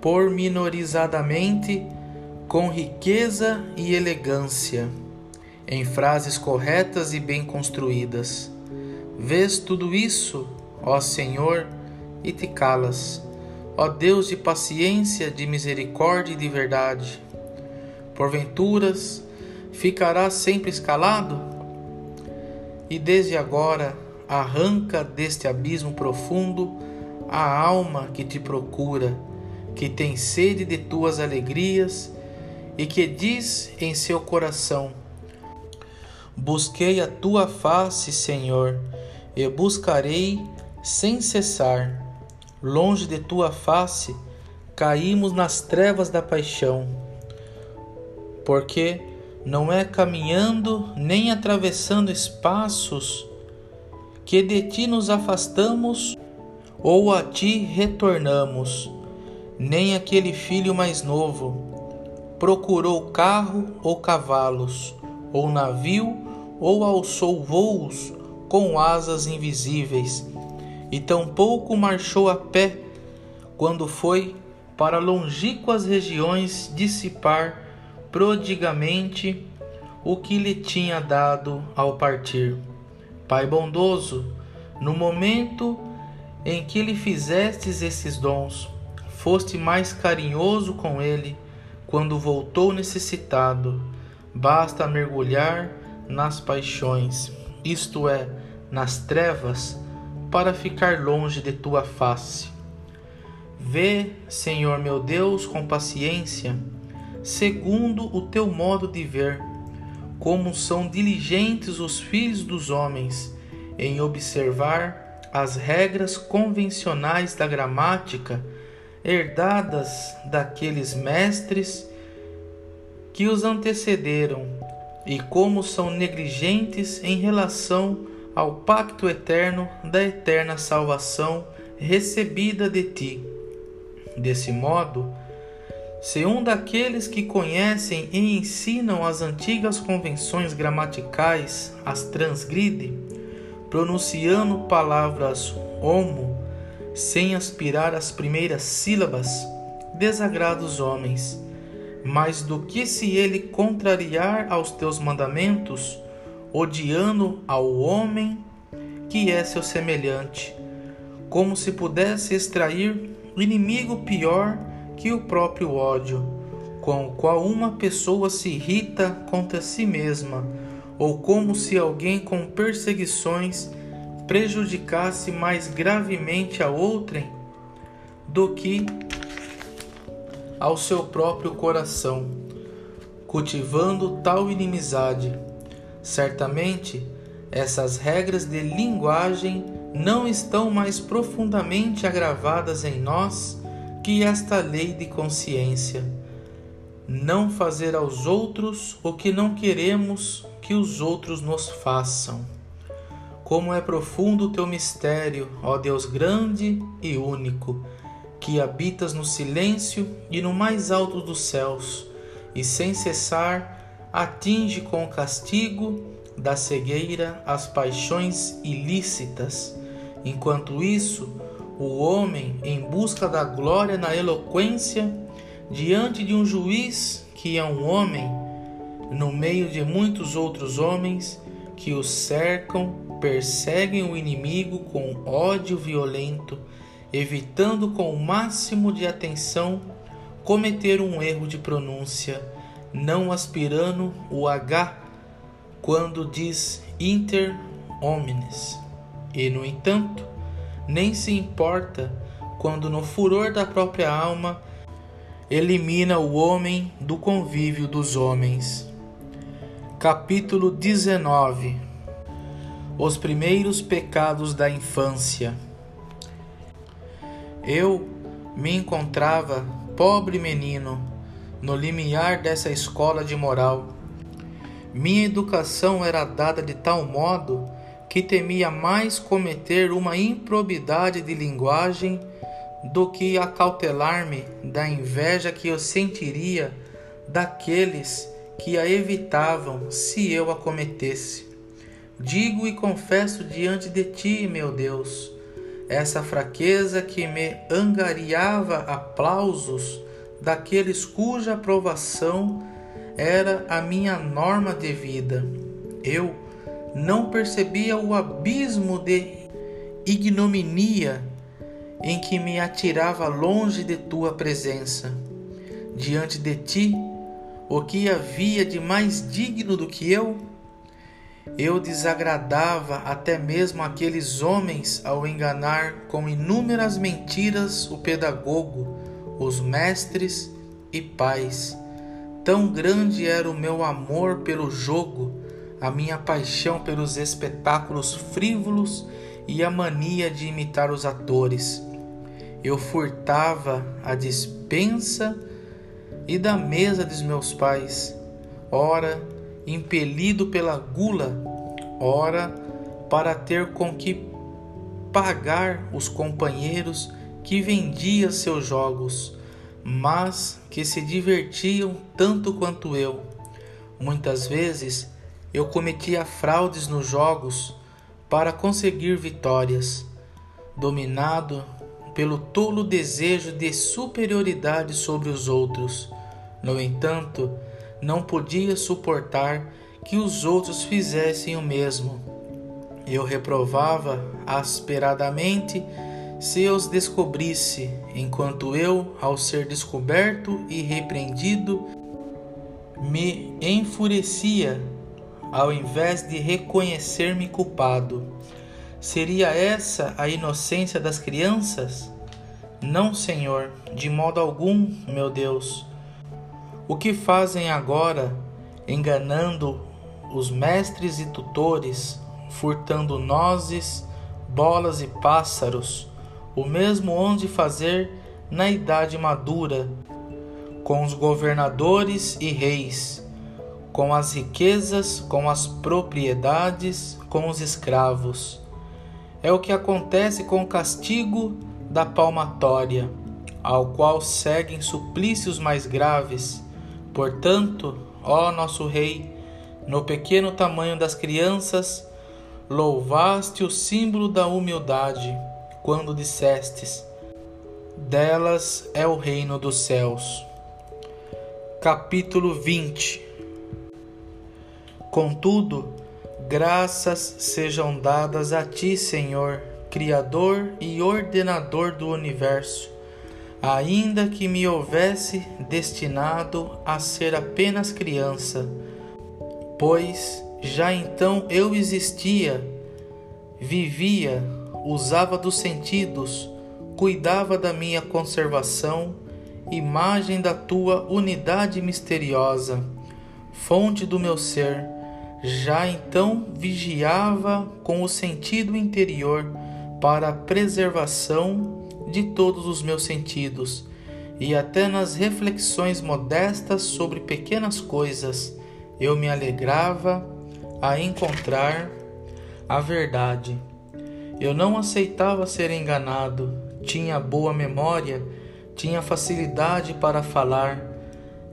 pormenorizadamente com riqueza e elegância, em frases corretas e bem construídas. Vês tudo isso, ó Senhor, e te calas, ó Deus de paciência, de misericórdia e de verdade. Porventuras, ficarás sempre escalado? E desde agora arranca deste abismo profundo a alma que te procura, que tem sede de tuas alegrias e que diz em seu coração: Busquei a tua face, Senhor, e buscarei sem cessar. Longe de tua face, caímos nas trevas da paixão. Porque não é caminhando nem atravessando espaços que de ti nos afastamos ou a ti retornamos, nem aquele filho mais novo procurou carro ou cavalos, ou navio, ou alçou voos com asas invisíveis, e tampouco marchou a pé quando foi para longínquas regiões dissipar prodigamente o que lhe tinha dado ao partir. Pai bondoso, no momento em que lhe fizestes esses dons, foste mais carinhoso com ele quando voltou necessitado, basta mergulhar nas paixões, isto é, nas trevas, para ficar longe de tua face. Vê, Senhor meu Deus, com paciência, segundo o teu modo de ver, como são diligentes os filhos dos homens em observar as regras convencionais da gramática herdadas daqueles mestres que os antecederam e como são negligentes em relação ao pacto eterno da eterna salvação recebida de ti. Desse modo, se um daqueles que conhecem e ensinam as antigas convenções gramaticais as transgride, pronunciando palavras homo sem aspirar às primeiras sílabas, desagrada os homens, mais do que se ele contrariar aos teus mandamentos, odiando ao homem que é seu semelhante, como se pudesse extrair inimigo pior que o próprio ódio, com o qual uma pessoa se irrita contra si mesma, ou como se alguém com perseguições prejudicasse mais gravemente a outrem do que ao seu próprio coração, cultivando tal inimizade. Certamente, essas regras de linguagem não estão mais profundamente agravadas em nós que esta lei de consciência. Não fazer aos outros o que não queremos que os outros nos façam. Como é profundo o teu mistério, ó Deus grande e único, que habitas no silêncio e no mais alto dos céus, e sem cessar atinge com o castigo da cegueira as paixões ilícitas. Enquanto isso, o homem, em busca da glória na eloquência, diante de um juiz que é um homem, no meio de muitos outros homens que o cercam, perseguem o inimigo com ódio violento, evitando com o máximo de atenção cometer um erro de pronúncia, não aspirando o H quando diz inter homines, e no entanto, nem se importa quando no furor da própria alma elimina o homem do convívio dos homens. Capítulo 19 Os primeiros pecados da infância. Eu me encontrava, pobre menino, no limiar dessa escola de moral. Minha educação era dada de tal modo que temia mais cometer uma improbidade de linguagem do que acautelar-me da inveja que eu sentiria daqueles que a evitavam se eu a cometesse. Digo e confesso diante de ti, meu Deus, essa fraqueza que me angariava aplausos daqueles cuja aprovação era a minha norma de vida. Eu não percebia o abismo de ignominia em que me atirava longe de tua presença. Diante de ti, o que havia de mais digno do que eu? Eu desagradava até mesmo aqueles homens ao enganar com inúmeras mentiras o pedagogo, os mestres e pais. Tão grande era o meu amor pelo jogo, a minha paixão pelos espetáculos frívolos e a mania de imitar os atores. Eu furtava a dispensa e da mesa dos meus pais, ora impelido pela gula, ora para ter com que pagar os companheiros que vendiam seus jogos, mas que se divertiam tanto quanto eu. Muitas vezes eu cometia fraudes nos jogos para conseguir vitórias, dominado pelo tolo desejo de superioridade sobre os outros. No entanto, não podia suportar que os outros fizessem o mesmo. Eu reprovava asperadamente se os descobrisse, enquanto eu, ao ser descoberto e repreendido, me enfurecia ao invés de reconhecer-me culpado. Seria essa a inocência das crianças? Não, Senhor, de modo algum, meu Deus. O que fazem agora, enganando os mestres e tutores, furtando nozes, bolas e pássaros, o mesmo onde fazer na idade madura, com os governadores e reis, com as riquezas, com as propriedades, com os escravos é o que acontece com o castigo da palmatória, ao qual seguem suplícios mais graves. Portanto, ó nosso Rei, no pequeno tamanho das crianças, louvaste o símbolo da humildade, quando dissestes: Delas é o reino dos céus. Capítulo 20 Contudo, Graças sejam dadas a Ti, Senhor, Criador e Ordenador do universo, ainda que me houvesse destinado a ser apenas criança, pois já então eu existia, vivia, usava dos sentidos, cuidava da minha conservação, imagem da Tua unidade misteriosa, fonte do meu ser já então vigiava com o sentido interior para a preservação de todos os meus sentidos, e até nas reflexões modestas sobre pequenas coisas eu me alegrava a encontrar a verdade. Eu não aceitava ser enganado, tinha boa memória, tinha facilidade para falar,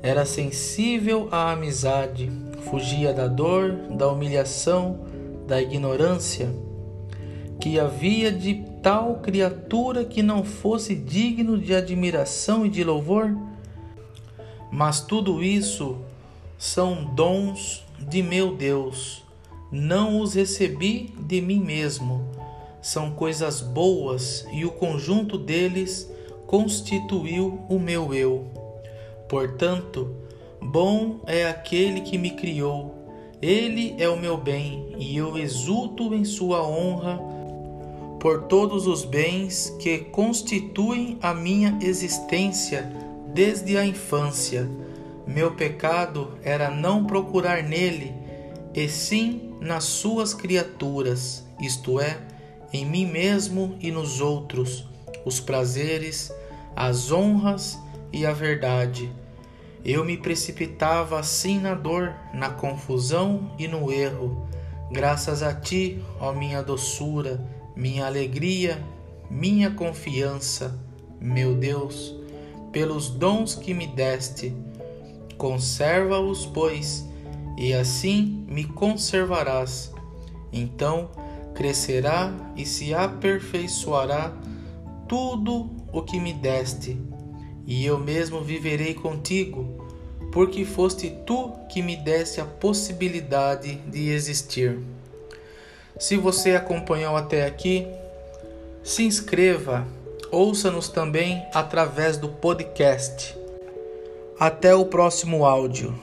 era sensível à amizade, fugia da dor, da humilhação, da ignorância, que havia de tal criatura que não fosse digno de admiração e de louvor? Mas tudo isso são dons de meu Deus, não os recebi de mim mesmo. São coisas boas e o conjunto deles constituiu o meu eu. Portanto, Bom é aquele que me criou Ele é o meu bem e eu exulto em sua honra por todos os bens que constituem a minha existência desde a infância. Meu pecado era não procurar nele, e sim nas suas criaturas, isto é, em mim mesmo e nos outros, os prazeres, as honras e a verdade eu me precipitava assim na dor, na confusão e no erro. Graças a ti, ó minha doçura, minha alegria, minha confiança, meu Deus, pelos dons que me deste. Conserva-os, pois, e assim me conservarás. Então crescerá e se aperfeiçoará tudo o que me deste e eu mesmo viverei contigo, porque foste tu que me deste a possibilidade de existir. Se você acompanhou até aqui, se inscreva, ouça-nos também através do podcast. Até o próximo áudio.